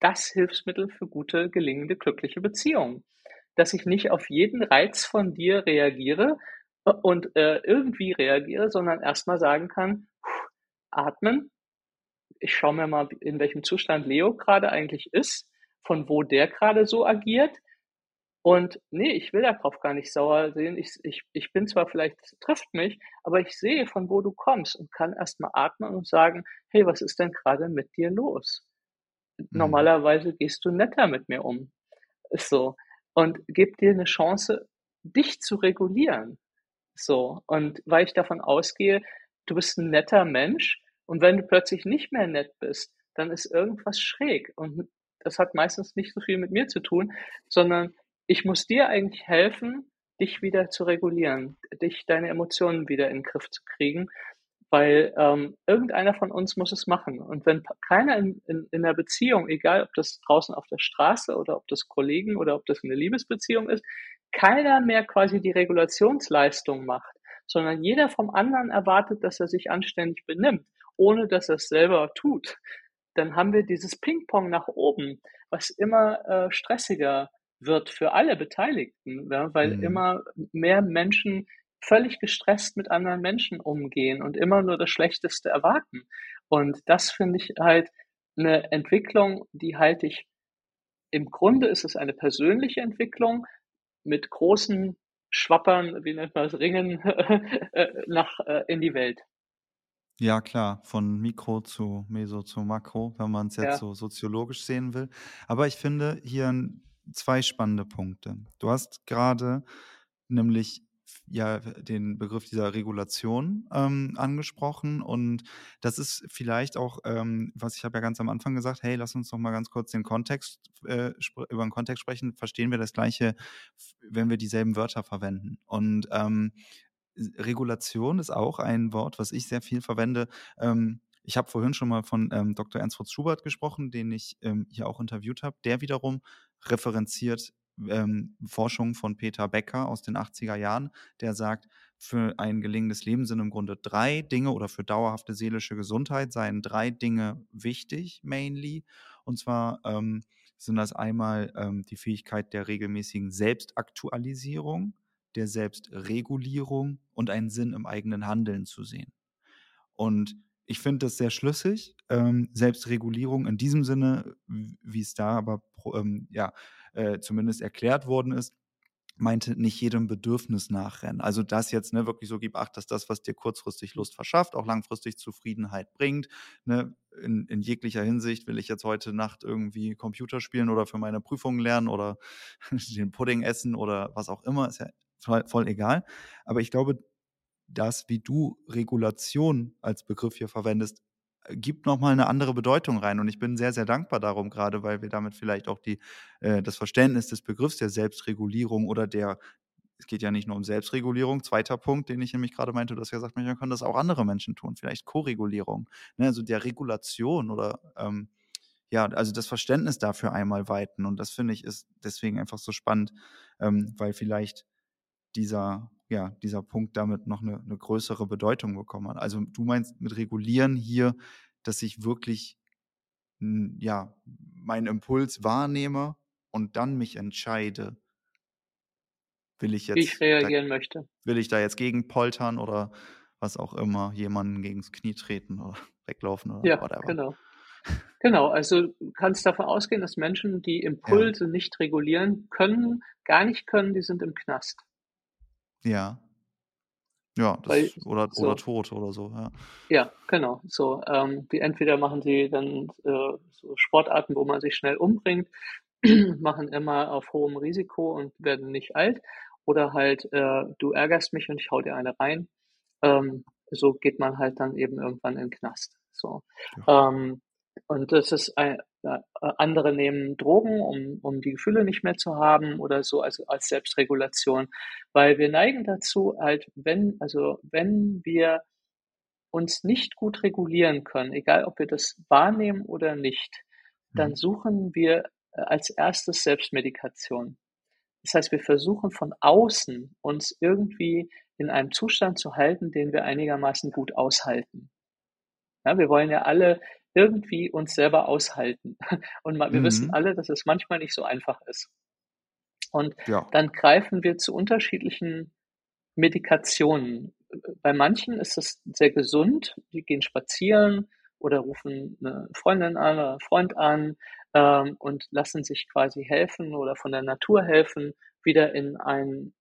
das Hilfsmittel für gute, gelingende, glückliche Beziehungen. Dass ich nicht auf jeden Reiz von dir reagiere, und äh, irgendwie reagiere, sondern erstmal sagen kann, atmen. Ich schaue mir mal, in welchem Zustand Leo gerade eigentlich ist, von wo der gerade so agiert. Und nee, ich will darauf gar nicht sauer sehen. Ich, ich, ich bin zwar vielleicht, trifft mich, aber ich sehe, von wo du kommst und kann erstmal atmen und sagen, hey, was ist denn gerade mit dir los? Mhm. Normalerweise gehst du netter mit mir um. Ist so. Und gib dir eine Chance, dich zu regulieren. So. Und weil ich davon ausgehe, du bist ein netter Mensch und wenn du plötzlich nicht mehr nett bist, dann ist irgendwas schräg. Und das hat meistens nicht so viel mit mir zu tun, sondern ich muss dir eigentlich helfen, dich wieder zu regulieren, dich deine Emotionen wieder in den Griff zu kriegen, weil ähm, irgendeiner von uns muss es machen. Und wenn keiner in, in, in der Beziehung, egal ob das draußen auf der Straße oder ob das Kollegen oder ob das eine Liebesbeziehung ist, keiner mehr quasi die Regulationsleistung macht, sondern jeder vom anderen erwartet, dass er sich anständig benimmt, ohne dass er es selber tut, dann haben wir dieses Ping-Pong nach oben, was immer äh, stressiger wird für alle Beteiligten, ja, weil mhm. immer mehr Menschen völlig gestresst mit anderen Menschen umgehen und immer nur das Schlechteste erwarten. Und das finde ich halt eine Entwicklung, die halte ich, im Grunde ist es eine persönliche Entwicklung, mit großen Schwappern, wie nennt man das, Ringen *laughs* äh, nach äh, in die Welt. Ja, klar, von Mikro zu Meso zu Makro, wenn man es jetzt ja. so soziologisch sehen will. Aber ich finde hier zwei spannende Punkte. Du hast gerade nämlich ja den Begriff dieser Regulation ähm, angesprochen und das ist vielleicht auch, ähm, was ich habe ja ganz am Anfang gesagt, hey, lass uns doch mal ganz kurz den Kontext äh, über den Kontext sprechen. Verstehen wir das Gleiche, wenn wir dieselben Wörter verwenden? Und ähm, Regulation ist auch ein Wort, was ich sehr viel verwende. Ähm, ich habe vorhin schon mal von ähm, Dr. Ernst Fritz Schubert gesprochen, den ich ähm, hier auch interviewt habe. Der wiederum referenziert ähm, Forschung von Peter Becker aus den 80er Jahren, der sagt, für ein gelingendes Leben sind im Grunde drei Dinge oder für dauerhafte seelische Gesundheit seien drei Dinge wichtig, mainly. Und zwar ähm, sind das einmal ähm, die Fähigkeit der regelmäßigen Selbstaktualisierung, der Selbstregulierung und einen Sinn im eigenen Handeln zu sehen. Und ich finde das sehr schlüssig. Ähm, Selbstregulierung in diesem Sinne, wie es da aber ähm, ja, äh, zumindest erklärt worden ist, meinte nicht jedem Bedürfnis nachrennen. Also das jetzt ne, wirklich so gib acht, dass das, was dir kurzfristig Lust verschafft, auch langfristig Zufriedenheit bringt. Ne? In, in jeglicher Hinsicht will ich jetzt heute Nacht irgendwie Computer spielen oder für meine Prüfungen lernen oder *laughs* den Pudding essen oder was auch immer, ist ja voll, voll egal. Aber ich glaube, das, wie du Regulation als Begriff hier verwendest, äh, gibt nochmal eine andere Bedeutung rein. Und ich bin sehr, sehr dankbar darum, gerade weil wir damit vielleicht auch die, äh, das Verständnis des Begriffs der Selbstregulierung oder der, es geht ja nicht nur um Selbstregulierung, zweiter Punkt, den ich nämlich gerade meinte, du hast ja gesagt, man kann das auch andere Menschen tun, vielleicht Koregulierung, ne, also der Regulation oder ähm, ja, also das Verständnis dafür einmal weiten. Und das finde ich ist deswegen einfach so spannend, ähm, weil vielleicht dieser, ja, dieser Punkt damit noch eine, eine größere Bedeutung bekommen hat. Also du meinst mit regulieren hier, dass ich wirklich ja, meinen Impuls wahrnehme und dann mich entscheide, will ich jetzt. Wie ich reagieren da, möchte. Will ich da jetzt gegen poltern oder was auch immer, jemanden gegen das Knie treten oder *laughs* weglaufen oder ja, whatever. Genau. Genau, also du kannst davon ausgehen, dass Menschen, die Impulse ja. nicht regulieren können, gar nicht können, die sind im Knast. Ja. Ja, das Weil, oder, so, oder tot oder so, ja. Ja, genau. So, ähm, die entweder machen sie dann äh, so Sportarten, wo man sich schnell umbringt, *clears throat* machen immer auf hohem Risiko und werden nicht alt. Oder halt, äh, du ärgerst mich und ich hau dir eine rein. Ähm, so geht man halt dann eben irgendwann in den Knast. So. Ja. Ähm, und das ist ein, andere nehmen Drogen, um, um die Gefühle nicht mehr zu haben oder so, also als Selbstregulation. Weil wir neigen dazu, halt, wenn, also wenn wir uns nicht gut regulieren können, egal ob wir das wahrnehmen oder nicht, dann mhm. suchen wir äh, als erstes Selbstmedikation. Das heißt, wir versuchen von außen uns irgendwie in einem Zustand zu halten, den wir einigermaßen gut aushalten. Ja, wir wollen ja alle irgendwie uns selber aushalten. *laughs* Und wir mhm. wissen alle, dass es manchmal nicht so einfach ist. Und ja. dann greifen wir zu unterschiedlichen Medikationen. Bei manchen ist es sehr gesund, die gehen spazieren oder rufen eine Freundin an oder einen Freund an ähm, und lassen sich quasi helfen oder von der Natur helfen, wieder in einen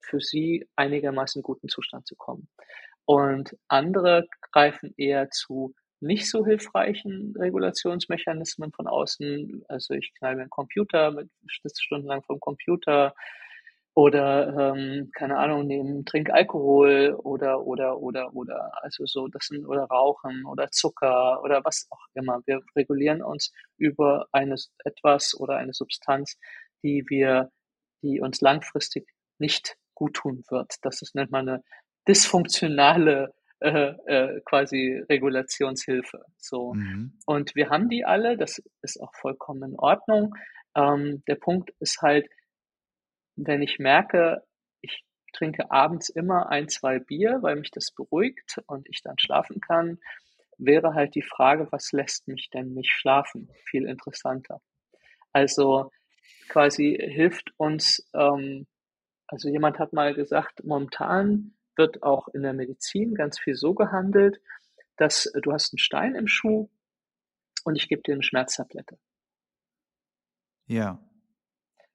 für sie einigermaßen guten Zustand zu kommen. Und andere greifen eher zu nicht so hilfreichen Regulationsmechanismen von außen. Also ich knall mir einen Computer, mit sitze stundenlang vom Computer oder ähm, keine Ahnung, nehmen, trink Alkohol oder oder oder oder also so das sind oder Rauchen oder Zucker oder was auch immer. Wir regulieren uns über eines etwas oder eine Substanz, die wir, die uns langfristig nicht gut tun wird. Das ist nennt man eine dysfunktionale äh, äh, quasi Regulationshilfe. So. Mhm. Und wir haben die alle, das ist auch vollkommen in Ordnung. Ähm, der Punkt ist halt, wenn ich merke, ich trinke abends immer ein, zwei Bier, weil mich das beruhigt und ich dann schlafen kann, wäre halt die Frage, was lässt mich denn nicht schlafen? Viel interessanter. Also quasi hilft uns, ähm, also jemand hat mal gesagt, momentan wird auch in der Medizin ganz viel so gehandelt, dass äh, du hast einen Stein im Schuh und ich gebe dir eine Schmerztablette. Ja.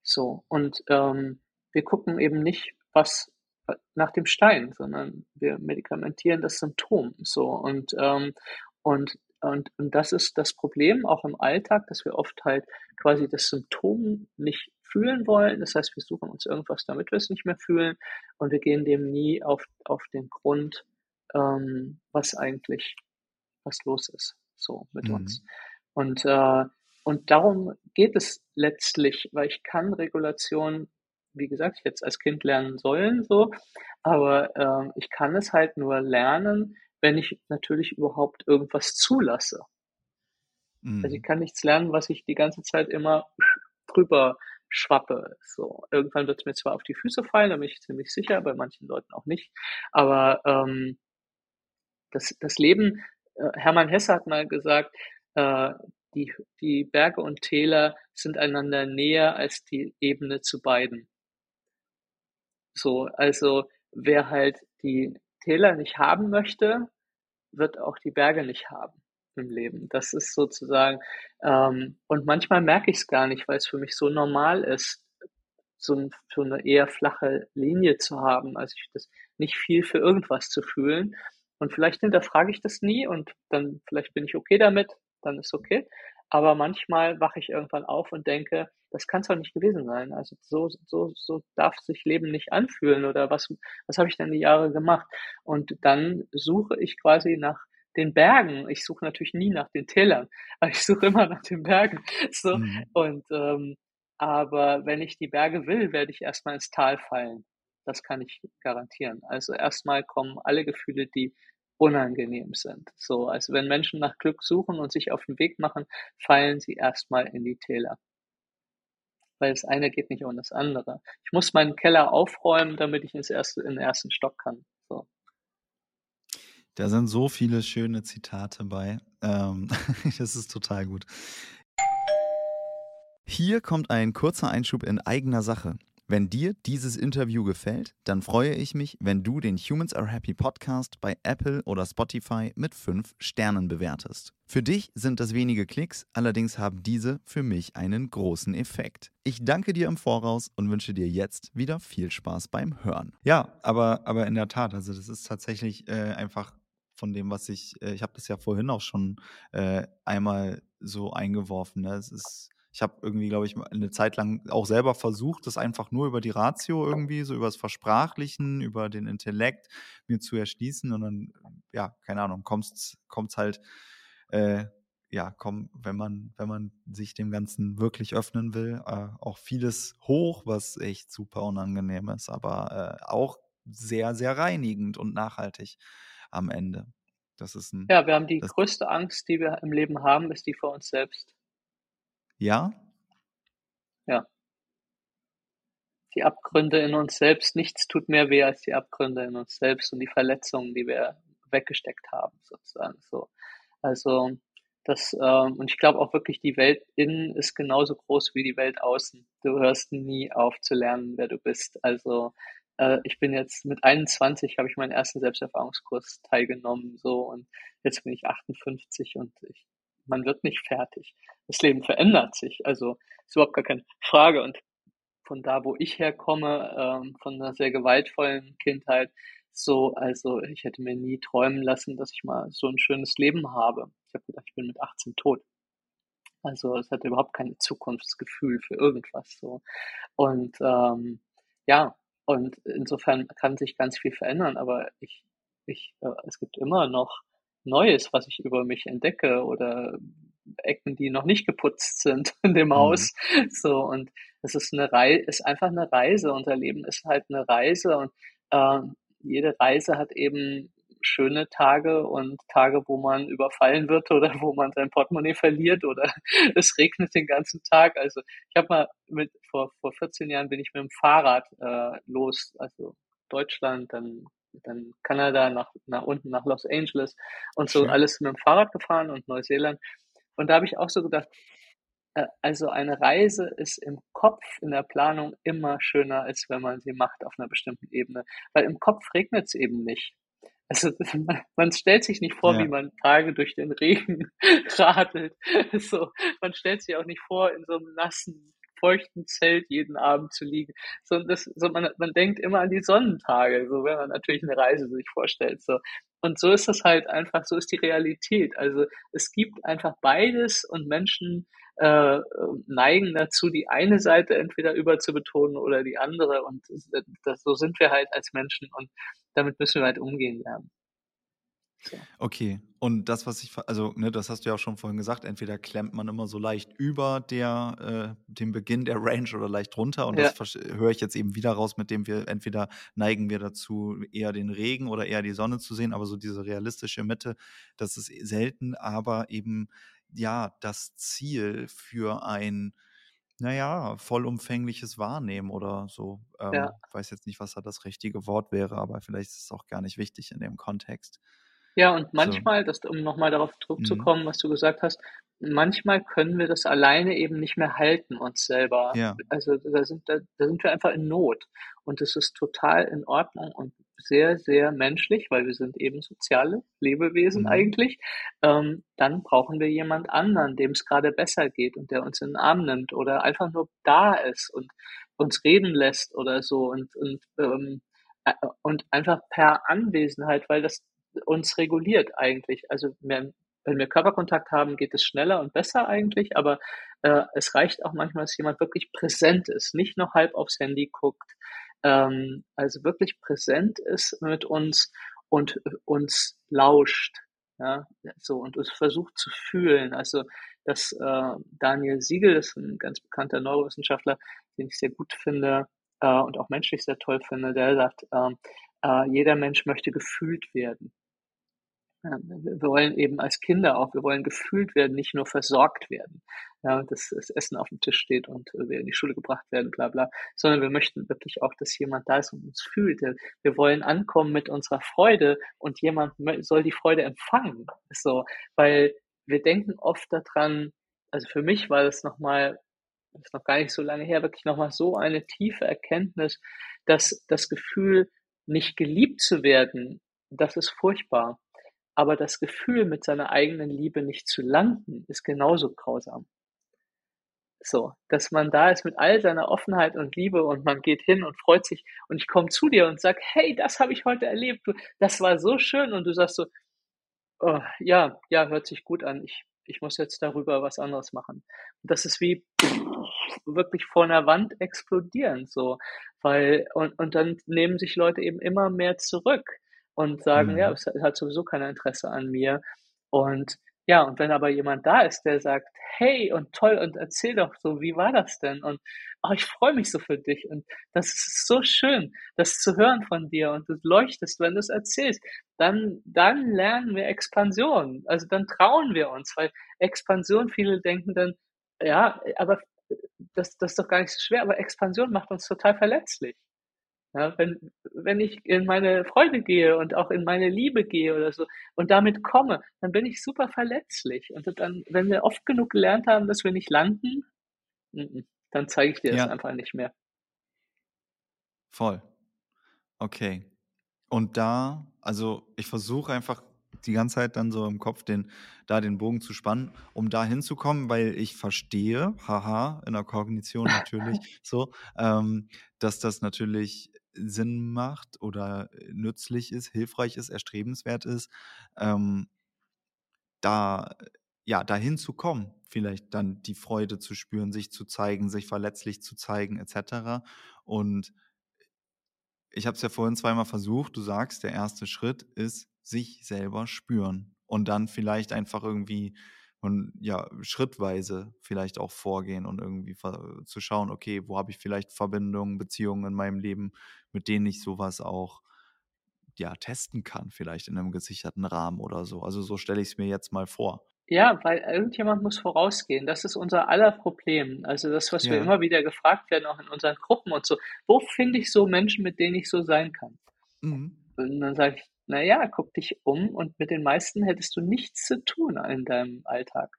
So, und ähm, wir gucken eben nicht, was äh, nach dem Stein, sondern wir medikamentieren das Symptom. So, und, ähm, und, und, und das ist das Problem auch im Alltag, dass wir oft halt quasi das Symptom nicht fühlen wollen. Das heißt, wir suchen uns irgendwas, damit wir es nicht mehr fühlen und wir gehen dem nie auf, auf den Grund, ähm, was eigentlich, was los ist, so mit mhm. uns. Und, äh, und darum geht es letztlich, weil ich kann Regulation, wie gesagt, jetzt als Kind lernen sollen, so, aber äh, ich kann es halt nur lernen, wenn ich natürlich überhaupt irgendwas zulasse. Also ich mhm. kann nichts lernen, was ich die ganze Zeit immer drüber schwappe. So, irgendwann wird es mir zwar auf die Füße fallen, da bin ich ziemlich sicher, bei manchen Leuten auch nicht. Aber ähm, das, das Leben, äh, Hermann Hesse hat mal gesagt, äh, die, die Berge und Täler sind einander näher als die Ebene zu beiden. So, also wer halt die Täler nicht haben möchte, wird auch die Berge nicht haben im Leben. Das ist sozusagen, ähm, und manchmal merke ich es gar nicht, weil es für mich so normal ist, so, so eine eher flache Linie zu haben, also ich das nicht viel für irgendwas zu fühlen. Und vielleicht hinterfrage ich das nie und dann vielleicht bin ich okay damit, dann ist okay. Aber manchmal wache ich irgendwann auf und denke, das kann es doch nicht gewesen sein. Also so, so, so darf sich Leben nicht anfühlen oder was, was habe ich denn die Jahre gemacht? Und dann suche ich quasi nach den Bergen. Ich suche natürlich nie nach den Tälern, *laughs* aber ich suche immer nach den Bergen. So. Mhm. Und ähm, aber wenn ich die Berge will, werde ich erstmal ins Tal fallen. Das kann ich garantieren. Also erstmal kommen alle Gefühle, die unangenehm sind. So, also wenn Menschen nach Glück suchen und sich auf den Weg machen, fallen sie erstmal in die Täler. Weil das eine geht nicht ohne das andere. Ich muss meinen Keller aufräumen, damit ich ins erste, in den ersten Stock kann. So. Da sind so viele schöne Zitate bei. Ähm, *laughs* das ist total gut. Hier kommt ein kurzer Einschub in eigener Sache. Wenn dir dieses Interview gefällt, dann freue ich mich, wenn du den Humans Are Happy Podcast bei Apple oder Spotify mit 5 Sternen bewertest. Für dich sind das wenige Klicks, allerdings haben diese für mich einen großen Effekt. Ich danke dir im Voraus und wünsche dir jetzt wieder viel Spaß beim Hören. Ja, aber, aber in der Tat, also das ist tatsächlich äh, einfach von dem, was ich, äh, ich habe das ja vorhin auch schon äh, einmal so eingeworfen. Ne? Es ist ich habe irgendwie, glaube ich, eine Zeit lang auch selber versucht, das einfach nur über die Ratio irgendwie, so über das Versprachlichen, über den Intellekt mir zu erschließen. Und dann, ja, keine Ahnung, kommt es halt, äh, ja, komm, wenn man, wenn man sich dem Ganzen wirklich öffnen will, äh, auch vieles hoch, was echt super unangenehm ist, aber äh, auch sehr, sehr reinigend und nachhaltig am Ende. Das ist ein. Ja, wir haben die größte Angst, die wir im Leben haben, ist die vor uns selbst. Ja? Ja. Die Abgründe in uns selbst, nichts tut mehr weh als die Abgründe in uns selbst und die Verletzungen, die wir weggesteckt haben, sozusagen so. Also das, ähm, und ich glaube auch wirklich, die Welt innen ist genauso groß wie die Welt außen. Du hörst nie auf zu lernen, wer du bist. Also äh, ich bin jetzt mit 21 habe ich meinen ersten Selbsterfahrungskurs teilgenommen, so und jetzt bin ich 58 und ich man wird nicht fertig. Das Leben verändert sich. Also ist überhaupt gar keine Frage. Und von da, wo ich herkomme, ähm, von einer sehr gewaltvollen Kindheit, so, also ich hätte mir nie träumen lassen, dass ich mal so ein schönes Leben habe. Ich habe gedacht, ich bin mit 18 tot. Also es hatte überhaupt kein Zukunftsgefühl für irgendwas so. Und ähm, ja, und insofern kann sich ganz viel verändern, aber ich, ich, äh, es gibt immer noch Neues, was ich über mich entdecke oder Ecken, die noch nicht geputzt sind *laughs* in dem mhm. Haus. So, und es ist eine Reise, ist einfach eine Reise. Unser Leben ist halt eine Reise und äh, jede Reise hat eben schöne Tage und Tage, wo man überfallen wird oder wo man sein Portemonnaie verliert oder *laughs* es regnet den ganzen Tag. Also ich habe mal mit vor vor 14 Jahren bin ich mit dem Fahrrad äh, los, also Deutschland, dann dann Kanada, nach, nach unten nach Los Angeles und so Schön. alles mit dem Fahrrad gefahren und Neuseeland. Und da habe ich auch so gedacht, äh, also eine Reise ist im Kopf, in der Planung immer schöner, als wenn man sie macht auf einer bestimmten Ebene. Weil im Kopf regnet es eben nicht. Also *laughs* man stellt sich nicht vor, ja. wie man Tage durch den Regen *laughs* radelt. So, man stellt sich auch nicht vor, in so einem nassen feuchten Zelt jeden Abend zu liegen. So, das, so man, man denkt immer an die Sonnentage, so wenn man natürlich eine Reise sich vorstellt. So. Und so ist das halt einfach, so ist die Realität. Also es gibt einfach beides und Menschen äh, neigen dazu, die eine Seite entweder überzubetonen oder die andere. Und das, so sind wir halt als Menschen und damit müssen wir halt umgehen lernen. Okay, und das, was ich, also, ne, das hast du ja auch schon vorhin gesagt, entweder klemmt man immer so leicht über der, äh, dem Beginn der Range oder leicht runter. Und ja. das höre ich jetzt eben wieder raus, mit dem wir entweder neigen wir dazu, eher den Regen oder eher die Sonne zu sehen, aber so diese realistische Mitte, das ist selten, aber eben ja das Ziel für ein naja, vollumfängliches Wahrnehmen oder so. Ähm, Ja. weiß jetzt nicht, was da das richtige Wort wäre, aber vielleicht ist es auch gar nicht wichtig in dem Kontext. Ja, und So. manchmal, das um noch mal darauf Mhm. zurückzukommen, was du gesagt hast, manchmal können wir das alleine eben nicht mehr halten, uns selber. Ja. Also, da sind da da sind wir einfach in Not. Und das ist total in Ordnung und sehr, sehr menschlich, weil wir sind eben soziale Lebewesen Mhm. eigentlich. Ähm, dann brauchen wir jemand anderen, dem's grade besser geht und der uns in 'n Arm nimmt oder einfach nur da ist und uns reden lässt oder so und und, ähm, äh, und einfach per Anwesenheit, weil das uns reguliert eigentlich. Also, wenn wenn wir Körperkontakt haben, geht es schneller und besser eigentlich, aber, äh, es reicht auch manchmal, dass jemand wirklich präsent ist, nicht noch halb aufs Handy guckt, ähm, also wirklich präsent ist mit uns und, äh, uns lauscht, ja, so und es versucht zu fühlen. Also, dass, äh, Daniel Siegel ist 'n ganz bekannter Neurowissenschaftler, den ich sehr gut finde, äh, und auch menschlich sehr toll finde, der sagt, ähm, äh: „Jeder Mensch möchte gefühlt werden.“ Ja, wir wollen eben als Kinder auch wir wollen gefühlt werden, nicht nur versorgt werden, ja, dass das Essen aufm Tisch steht und, wir in die Schule gebracht werden, bla bla, sondern wir möchten wirklich auch, dass jemand da ist und uns fühlt. Wir wollen ankommen mit unserer Freude und jemand soll die Freude empfangen, so. Weil wir denken oft da dran also, für mich war das noch mal ist noch gar nicht so lange her, wirklich noch mal so eine tiefe Erkenntnis, dass das Gefühl, nicht geliebt zu werden, das ist furchtbar. Aber das Gefühl, mit seiner eigenen Liebe nicht zu landen, ist genauso grausam. So, dass man da ist mit all seiner Offenheit und Liebe und man geht hin und freut sich und ich komme zu dir und sage: „Hey, das habe ich heute erlebt, das war so schön.“ Und du sagst so: „Oh, ja, ja, hört sich gut an. Ich ich muss jetzt darüber was anderes machen.“ Und das ist wie wirklich vor 'ner Wand explodieren so, weil und und dann nehmen sich Leute eben immer mehr zurück und sagen: „Ja, Mhm. es hat sowieso keiner Interesse an mir.“ Und ja, und wenn aber jemand da ist, der sagt: „Hey und toll und erzähl doch so, wie war das denn? Und, oh, ich freue mich so für dich und das ist so schön, das zu hören von dir und du leuchtest, wenn du's erzählst.“ Dann dann lernen wir Expansion. Also, dann trauen wir uns, weil Expansion viele denken dann: „Ja, aber das das ist doch gar nicht so schwer“, aber Expansion macht uns total verletzlich. Ja, wenn wenn ich in meine Freude gehe und auch in meine Liebe gehe oder so und damit komme, dann bin ich super verletzlich und dann wenn wir oft genug gelernt haben, dass wir nicht landen, dann zeige ich dir das Ja. einfach nicht mehr. Voll. Okay. Und da also, ich versuche einfach die ganze Zeit dann so im Kopf den da den Bogen zu spannen, um da hinzukommen, weil ich verstehe, haha, in der Kognition natürlich *laughs* so, ähm, dass das natürlich Sinn macht oder, äh, nützlich ist, hilfreich ist, erstrebenswert ist, ähm da ja, dahin zu kommen, vielleicht dann die Freude zu spüren, sich zu zeigen, sich verletzlich zu zeigen et cetera. Und ich habe es ja vorhin zweimal versucht. Du sagst, der 1. Schritt ist sich selber spüren und dann vielleicht einfach irgendwie und ja, schrittweise vielleicht auch vorgehen und irgendwie zu schauen: „Okay, wo habe ich vielleicht Verbindungen, Beziehungen in meinem Leben, mit denen ich so was auch, ja, testen kann, vielleicht in 'nem gesicherten Rahmen oder so.“ Also, so stelle ich's mir jetzt mal vor. Ja, weil irgendjemand muss vorausgehen. Das ist unser aller Problem. Also, das, was wir Ja. immer wieder gefragt werden, auch in unseren Gruppen und so: „Wo finde ich so Menschen, mit denen ich so sein kann?“ Mhm. Und dann sage ich: „Na ja, guck dich um und mit den meisten hättest du nichts zu tun in deinem Alltag.“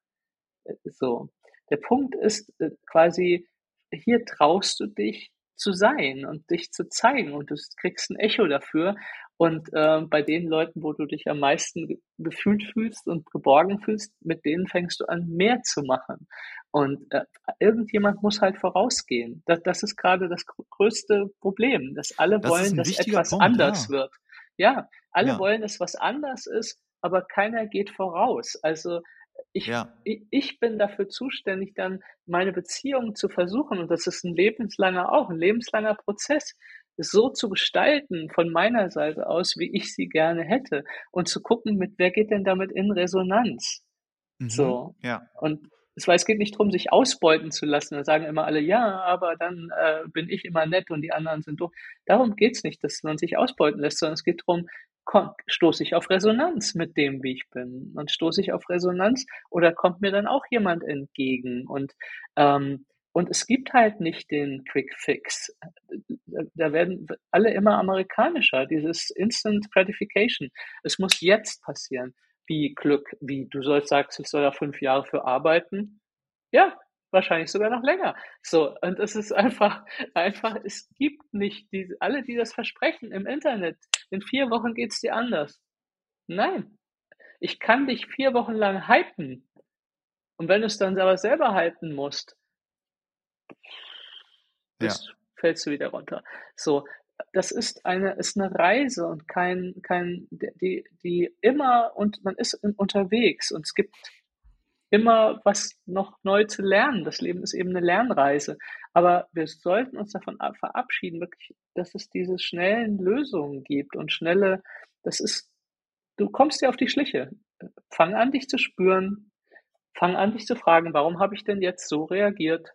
Äh, so. Der Punkt ist, äh, quasi, hier traust du dich zu sein und dich zu zeigen und du kriegst 'n Echo dafür. Und, ähm, bei den Leuten, wo du dich am meisten ge gefühlt fühlst und geborgen fühlst, mit denen fängst du an, mehr zu machen. Und, äh, irgendjemand muss halt vorausgehen. Da das ist grade das gr größte Problem, dass alle Das wollen, dass etwas Punkt, anders ja. wird. Ja, alle Ja. wollen, dass was anders ist, aber keiner geht voraus. Also, ich Ja. ich bin dafür zuständig, dann meine Beziehung zu versuchen und das ist 'n lebenslanger auch 'n lebenslanger Prozess, so zu gestalten von meiner Seite aus, wie ich sie gerne hätte und zu gucken, mit wer geht denn damit in Resonanz? Mhm. So. Ja. Und es weil es geht nicht drum, sich ausbeuten zu lassen. Da sagen immer alle: „Ja, aber dann, äh, bin ich immer nett und die anderen sind doof.“ Darum geht's nicht, dass man sich ausbeuten lässt, sondern es geht komm stoße ich auf Resonanz mit dem, wie ich bin? Und stoße ich auf Resonanz oder kommt mir dann auch jemand entgegen? Und, ähm, Und es gibt halt nicht den Quick Fix. Da werden alle immer amerikanischer, dieses Instant Gratification. Es muss jetzt passieren. Wie Glück, wie du sollst sagst, ich soll da fünf Jahre für arbeiten. Ja, wahrscheinlich sogar noch länger. So, und es ist einfach, *laughs* einfach, es gibt nicht diese, alle, die das versprechen im Internet. In vier Wochen geht's dir anders. Nein. Ich kann dich vier Wochen lang hypen. Und wenn du es dann aber selber halten musst, bist, ja. fällst du wieder runter. So, das ist eine, ist eine Reise und kein, kein, die, die immer und man ist unterwegs und es gibt immer was noch neu zu lernen. Das Leben ist eben eine Lernreise. Aber wir sollten uns davon verabschieden, wirklich, dass es diese schnellen Lösungen gibt und schnelle, das ist, du kommst dir auf die Schliche. Fang an, dich zu spüren. Fang an, dich zu fragen, warum habe ich denn jetzt so reagiert?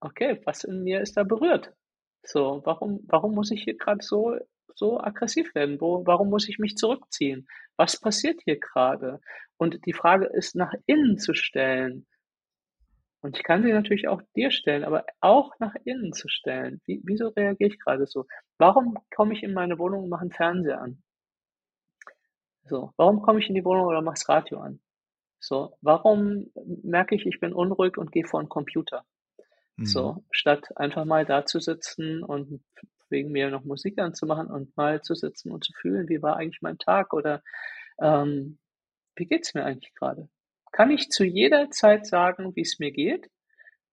okay, was in mir ist da berührt? So, warum, warum muss ich hier gerade so, so aggressiv werden? Wo, warum muss ich mich zurückziehen? Was passiert hier gerade? Und die Frage ist, nach innen zu stellen. Und ich kann sie natürlich auch dir stellen, aber auch nach innen zu stellen. Wie, wieso reagiere ich gerade so? Warum komme ich in meine Wohnung und mache einen Fernseher an? So, warum komme ich in die Wohnung oder mache das Radio an? So, warum merke ich, ich bin unruhig und gehe vor einen Computer? So, mhm. statt einfach mal da zu sitzen und wegen mir noch Musik anzumachen und mal zu sitzen und zu fühlen, wie war eigentlich mein Tag oder ähm, wie geht's mir eigentlich gerade? Kann ich zu jeder Zeit sagen, wie es mir geht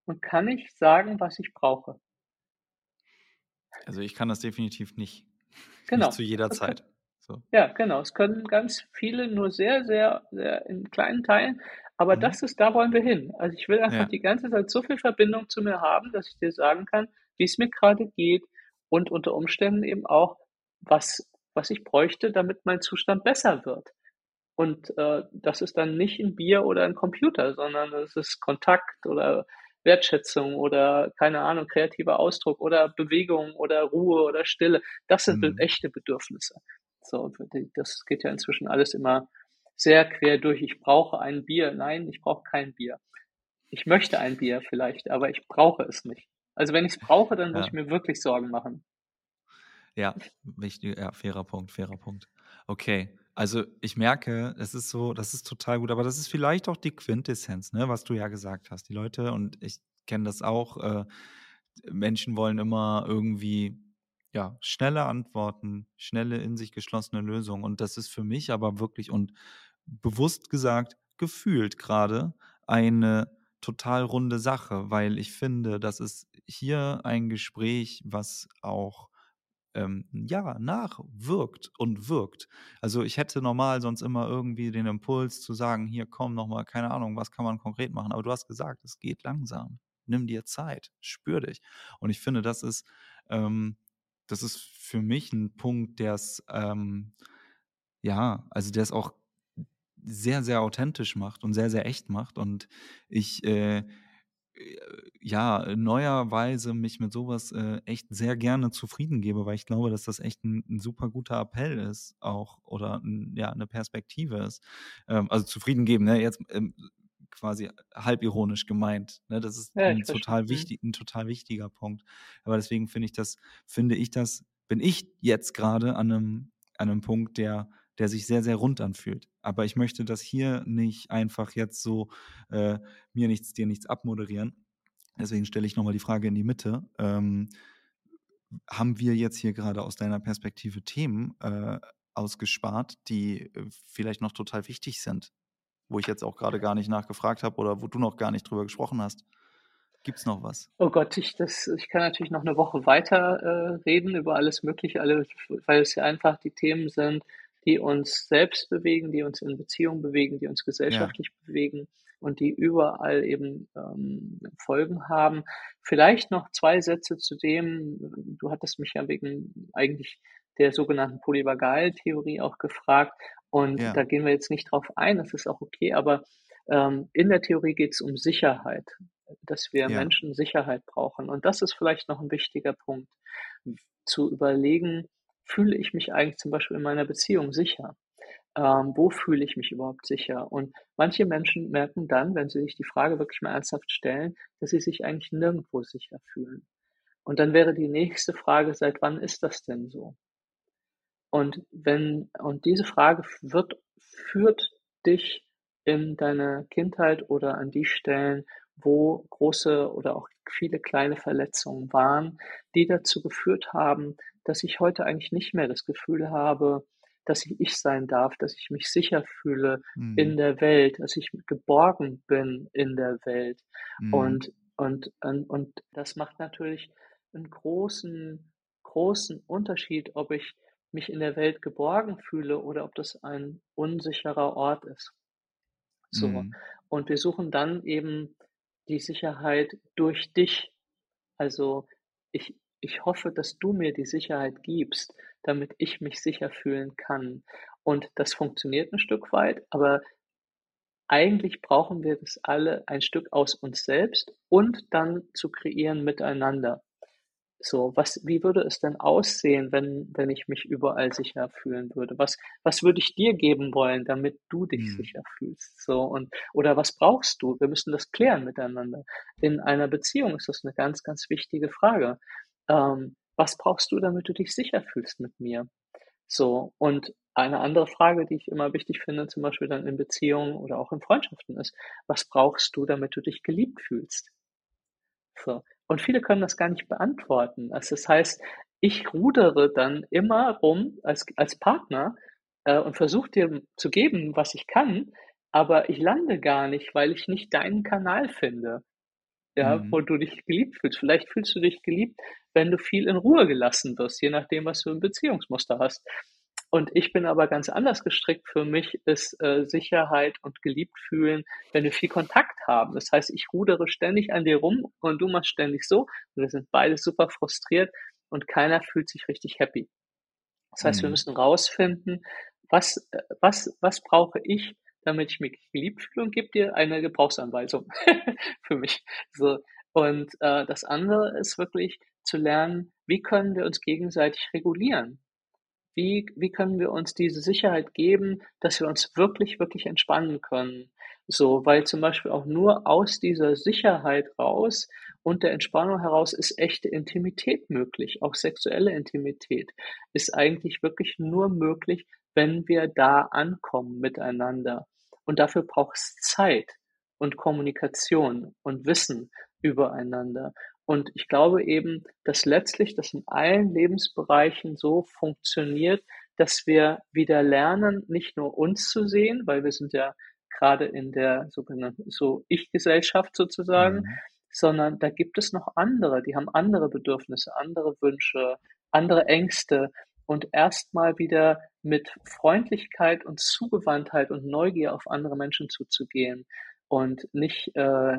und kann ich sagen, was ich brauche? Also ich kann das definitiv nicht. *laughs* Genau. Nicht zu jeder Zeit. So. Ja, genau. Es können ganz viele nur sehr, sehr, sehr in kleinen Teilen, aber mhm. das ist, da wollen wir hin. Also ich will einfach ja. die ganze Zeit so viel Verbindung zu mir haben, dass ich dir sagen kann, wie es mir gerade geht und unter Umständen eben auch, was, was ich bräuchte, damit mein Zustand besser wird. Und äh, das ist dann nicht ein Bier oder ein Computer, sondern das ist Kontakt oder Wertschätzung oder keine Ahnung, kreativer Ausdruck oder Bewegung oder Ruhe oder Stille. Das sind mhm. echte Bedürfnisse. So, das geht ja inzwischen alles immer sehr quer durch. Ich brauche ein Bier. Nein, ich brauche kein Bier. Ich möchte ein Bier vielleicht, aber ich brauche es nicht. Also wenn ich es brauche, dann muss ja. ich mir wirklich Sorgen machen. Ja, wichtig, ja, fairer Punkt, fairer Punkt. Okay, also ich merke, es ist so, das ist total gut, aber das ist vielleicht auch die Quintessenz, ne, was du ja gesagt hast. Die Leute, und ich kenne das auch, äh, Menschen wollen immer irgendwie ja, schnelle Antworten, schnelle in sich geschlossene Lösungen. Und das ist für mich aber wirklich und bewusst gesagt, gefühlt gerade eine total runde Sache, weil ich finde, das ist hier ein Gespräch, was auch ähm, ja, nachwirkt und wirkt. Also ich hätte normal sonst immer irgendwie den Impuls zu sagen, hier komm nochmal, keine Ahnung, was kann man konkret machen. Aber du hast gesagt, es geht langsam. Nimm dir Zeit, spür dich. Und ich finde, das ist, ähm, das ist für mich ein Punkt, der es, ähm, ja, also der es auch sehr, sehr authentisch macht und sehr, sehr echt macht. Und ich, äh, ja, neuerweise mich mit sowas äh, echt sehr gerne zufrieden gebe, weil ich glaube, dass das echt ein, ein super guter Appell ist, auch oder ein, ja, eine Perspektive ist. Ähm, also zufrieden geben, ne? Jetzt ähm, quasi halbironisch gemeint. Ne? Das ist ja, ein total mhm. wichtig, ein total wichtiger Punkt. Aber deswegen finde ich das, finde ich das, bin ich jetzt gerade an einem, an einem Punkt, der, der sich sehr, sehr rund anfühlt. Aber ich möchte das hier nicht einfach jetzt so äh, mir nichts, dir nichts abmoderieren. Deswegen stelle ich nochmal die Frage in die Mitte. Ähm, haben wir jetzt hier gerade aus deiner Perspektive Themen äh, ausgespart, die äh, vielleicht noch total wichtig sind wo ich jetzt auch gerade gar nicht nachgefragt habe oder wo du noch gar nicht drüber gesprochen hast. Gibt es noch was? Oh Gott, ich, das, ich kann natürlich noch eine Woche weiter äh, reden über alles Mögliche, alle, weil es ja einfach die Themen sind, die uns selbst bewegen, die uns in Beziehungen bewegen, die uns gesellschaftlich ja. bewegen und die überall eben ähm, Folgen haben. Vielleicht noch zwei Sätze zu dem, du hattest mich ja wegen eigentlich der sogenannten Polyvagaltheorie auch gefragt. Und ja. da gehen wir jetzt nicht drauf ein, das ist auch okay, aber ähm, in der Theorie geht es um Sicherheit, dass wir ja. Menschen Sicherheit brauchen. Und das ist vielleicht noch ein wichtiger Punkt, zu überlegen, fühle ich mich eigentlich zum Beispiel in meiner Beziehung sicher? ähm, wo fühle ich mich überhaupt sicher? Und manche Menschen merken dann, wenn sie sich die Frage wirklich mal ernsthaft stellen, dass sie sich eigentlich nirgendwo sicher fühlen. Und dann wäre die nächste Frage, seit wann ist das denn so? Und wenn, und diese Frage wird, führt dich in deine Kindheit oder an die Stellen, wo große oder auch viele kleine Verletzungen waren, die dazu geführt haben, dass ich heute eigentlich nicht mehr das Gefühl habe, dass ich ich sein darf, dass ich mich sicher fühle mhm. in der Welt, dass ich geborgen bin in der Welt. Mhm. Und, und, und, und das macht natürlich einen großen, großen Unterschied, ob ich mich in der Welt geborgen fühle oder ob das ein unsicherer Ort ist. So. Mhm. Und wir suchen dann eben die Sicherheit durch dich. Also ich, ich hoffe, dass du mir die Sicherheit gibst, damit ich mich sicher fühlen kann. Und das funktioniert ein Stück weit, aber eigentlich brauchen wir das alle ein Stück aus uns selbst und dann zu kreieren miteinander. So, was, wie würde es denn aussehen, wenn, wenn ich mich überall sicher fühlen würde? Was, was würde ich dir geben wollen, damit du dich mhm. sicher fühlst? So, und, oder was brauchst du? Wir müssen das klären miteinander. In einer Beziehung ist das eine ganz, ganz wichtige Frage. Ähm, was brauchst du, damit du dich sicher fühlst mit mir? So, und eine andere Frage, die ich immer wichtig finde, zum Beispiel dann in Beziehungen oder auch in Freundschaften ist, was brauchst du, damit du dich geliebt fühlst? So. Und viele können das gar nicht beantworten. Also das heißt, ich rudere dann immer rum als, als Partner äh, und versuche dir zu geben, was ich kann, aber ich lande gar nicht, weil ich nicht deinen Kanal finde, ja, mhm. wo du dich geliebt fühlst. Vielleicht fühlst du dich geliebt, wenn du viel in Ruhe gelassen wirst, je nachdem, was du ein Beziehungsmuster hast. Und ich bin aber ganz anders gestrickt. Für mich ist äh, Sicherheit und geliebt fühlen, wenn wir viel Kontakt haben. Das heißt, ich rudere ständig an dir rum und du machst ständig so. Und wir sind beide super frustriert und keiner fühlt sich richtig happy. Das heißt, mhm. wir müssen rausfinden, was, äh, was, was brauche ich, damit ich mich geliebt fühle und gebe dir eine Gebrauchsanweisung *laughs* für mich. So. Und äh, das andere ist wirklich zu lernen, wie können wir uns gegenseitig regulieren? Wie, wie können wir uns diese Sicherheit geben, dass wir uns wirklich, wirklich entspannen können? So, weil zum Beispiel auch nur aus dieser Sicherheit raus und der Entspannung heraus ist echte Intimität möglich. Auch sexuelle Intimität ist eigentlich wirklich nur möglich, wenn wir da ankommen miteinander. Und dafür braucht es Zeit und Kommunikation und Wissen übereinander. Und ich glaube eben, dass letztlich das in allen Lebensbereichen so funktioniert, dass wir wieder lernen, nicht nur uns zu sehen, weil wir sind ja gerade in der sogenannten so Ich-Gesellschaft sozusagen, mhm. sondern da gibt es noch andere, die haben andere Bedürfnisse, andere Wünsche, andere Ängste und erstmal wieder mit Freundlichkeit und Zugewandtheit und Neugier auf andere Menschen zuzugehen und nicht äh,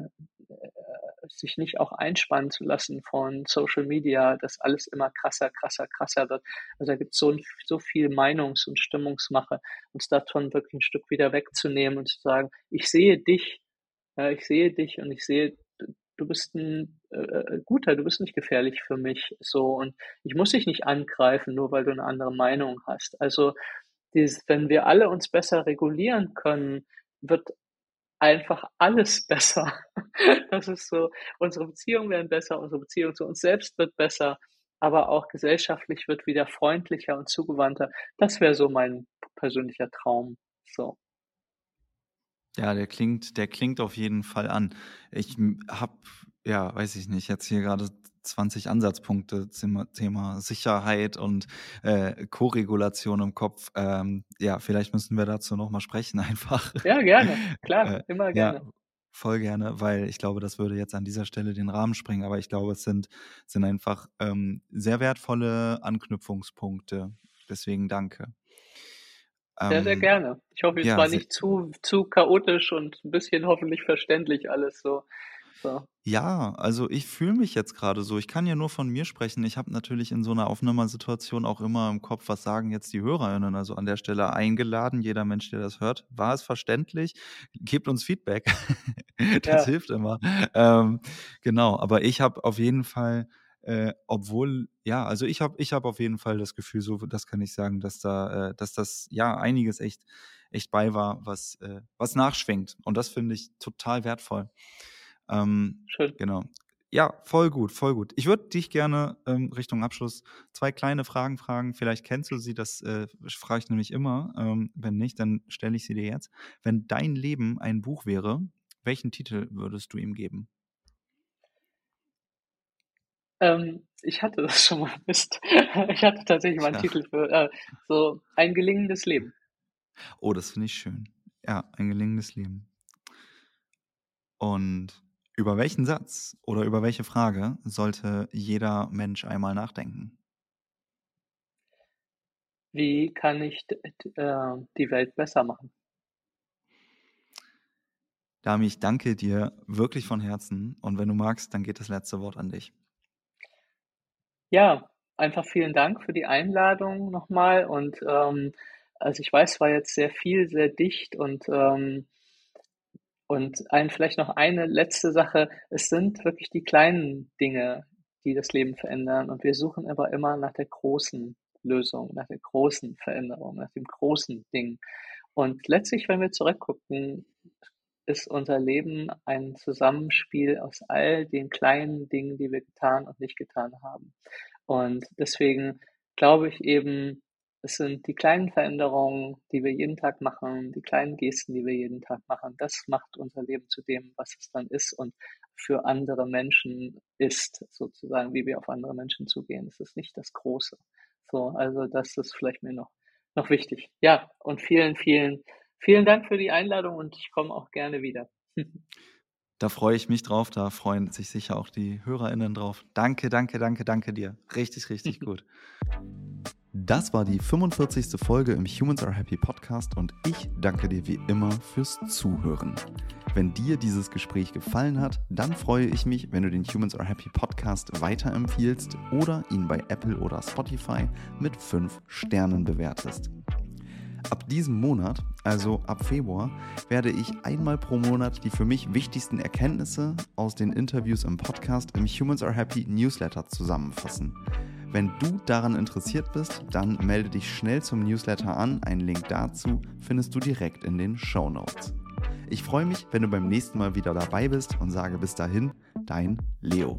sich nicht auch einspannen zu lassen von Social Media, dass alles immer krasser, krasser, krasser wird. Also da gibt es so, so viel Meinungs- und Stimmungsmache, uns davon wirklich ein Stück wieder wegzunehmen und zu sagen, ich sehe dich, ja, ich sehe dich und ich sehe, du bist ein äh, äh, guter, du bist nicht gefährlich für mich, so und ich muss dich nicht angreifen, nur weil du eine andere Meinung hast. Also dieses, wenn wir alle uns besser regulieren können, wird einfach alles *laughs* besser. Das ist so, unsere Beziehungen werden besser, unsere Beziehung zu uns selbst wird besser, aber auch gesellschaftlich wird wieder freundlicher und zugewandter. Das wäre so mein persönlicher Traum. So. Ja, der klingt, der klingt auf jeden Fall an. Ich habe, ja, weiß ich nicht, jetzt hier gerade 20 Ansatzpunkte zum Thema Sicherheit und äh, Koregulation im Kopf. Ähm, ja, vielleicht müssen wir dazu nochmal sprechen *laughs* einfach. Ja, gerne. Klar, äh, immer gerne. Ja, voll gerne, weil ich glaube, das würde jetzt an dieser Stelle den Rahmen springen. Aber ich glaube, es sind, sind einfach ähm, sehr wertvolle Anknüpfungspunkte. Deswegen danke. Sehr, sehr ähm, gerne. Ich hoffe, es ja, war nicht zu, zu chaotisch und ein bisschen hoffentlich verständlich alles so. So. Ja, also ich fühle mich jetzt gerade so. Ich kann ja nur von mir sprechen. Ich habe natürlich in so einer Aufnahmesituation auch immer im Kopf, was sagen jetzt die HörerInnen. Also an der Stelle eingeladen, jeder Mensch, der das hört. War es verständlich? Gebt uns Feedback. *laughs* das Ja. hilft immer. Ähm, genau, aber ich habe auf jeden Fall Äh, obwohl, ja, also ich habe ich hab auf jeden Fall das Gefühl, so das kann ich sagen, dass da, äh, dass das ja einiges echt, echt bei war, was, äh, was nachschwingt. Und das finde ich total wertvoll. Ähm, Schön. Genau. Ja, voll gut, voll gut. Ich würde dich gerne ähm, Richtung Abschluss zwei kleine Fragen fragen. Vielleicht kennst du sie, das äh, frage ich nämlich immer. Ähm, wenn nicht, dann stelle ich sie dir jetzt. Wenn dein Leben ein Buch wäre, welchen Titel würdest du ihm geben? Ähm, ich hatte das *laughs* schon mal. Mist. Ich hatte tatsächlich mal einen Ja. Titel für äh, so ein gelingendes Leben. Oh, das finde ich schön. Ja, ein gelingendes Leben. Und über welchen Satz oder über welche Frage sollte jeder Mensch einmal nachdenken? Wie kann ich äh, die Welt besser machen? Dami, ich danke dir wirklich von Herzen. Und wenn du magst, dann geht das letzte Wort an dich. Ja, einfach vielen Dank für die Einladung nochmal und, ähm, also ich weiß, es war jetzt sehr viel, sehr dicht und, ähm und ein vielleicht noch eine letzte Sache. Es sind wirklich die kleinen Dinge, die das Leben verändern und wir suchen aber immer nach der großen Lösung, nach der großen Veränderung, nach dem großen Ding. Und letztlich, wenn wir zurückgucken, ist unser Leben ein Zusammenspiel aus all den kleinen Dingen, die wir getan und nicht getan haben. Und deswegen glaube ich eben, es sind die kleinen Veränderungen, die wir jeden Tag machen, die kleinen Gesten, die wir jeden Tag machen. Das macht unser Leben zu dem, was es dann ist und für andere Menschen ist, sozusagen, wie wir auf andere Menschen zugehen. Es ist nicht das Große. So, also das ist vielleicht mir noch, noch wichtig. Ja, und vielen, vielen, vielen Dank für die Einladung und ich komme auch gerne wieder. *laughs* Da freue ich mich drauf, da freuen sich sicher auch die HörerInnen drauf. Danke, danke, danke, danke dir. Richtig, richtig *laughs* gut. Das war die 45. Folge im Humans Are Happy Podcast und ich danke dir wie immer fürs Zuhören. Wenn dir dieses Gespräch gefallen hat, dann freue ich mich, wenn du den Humans Are Happy Podcast weiterempfiehlst oder ihn bei Apple oder Spotify mit 5 Sternen bewertest. Ab diesem Monat, also ab Februar, werde ich einmal pro Monat die für mich wichtigsten Erkenntnisse aus den Interviews im Podcast im Humans Are Happy Newsletter zusammenfassen. Wenn du daran interessiert bist, dann melde dich schnell zum Newsletter an. Einen Link dazu findest du direkt in den Show Notes. Ich freue mich, wenn du beim nächsten Mal wieder dabei bist und sage bis dahin, dein Leo.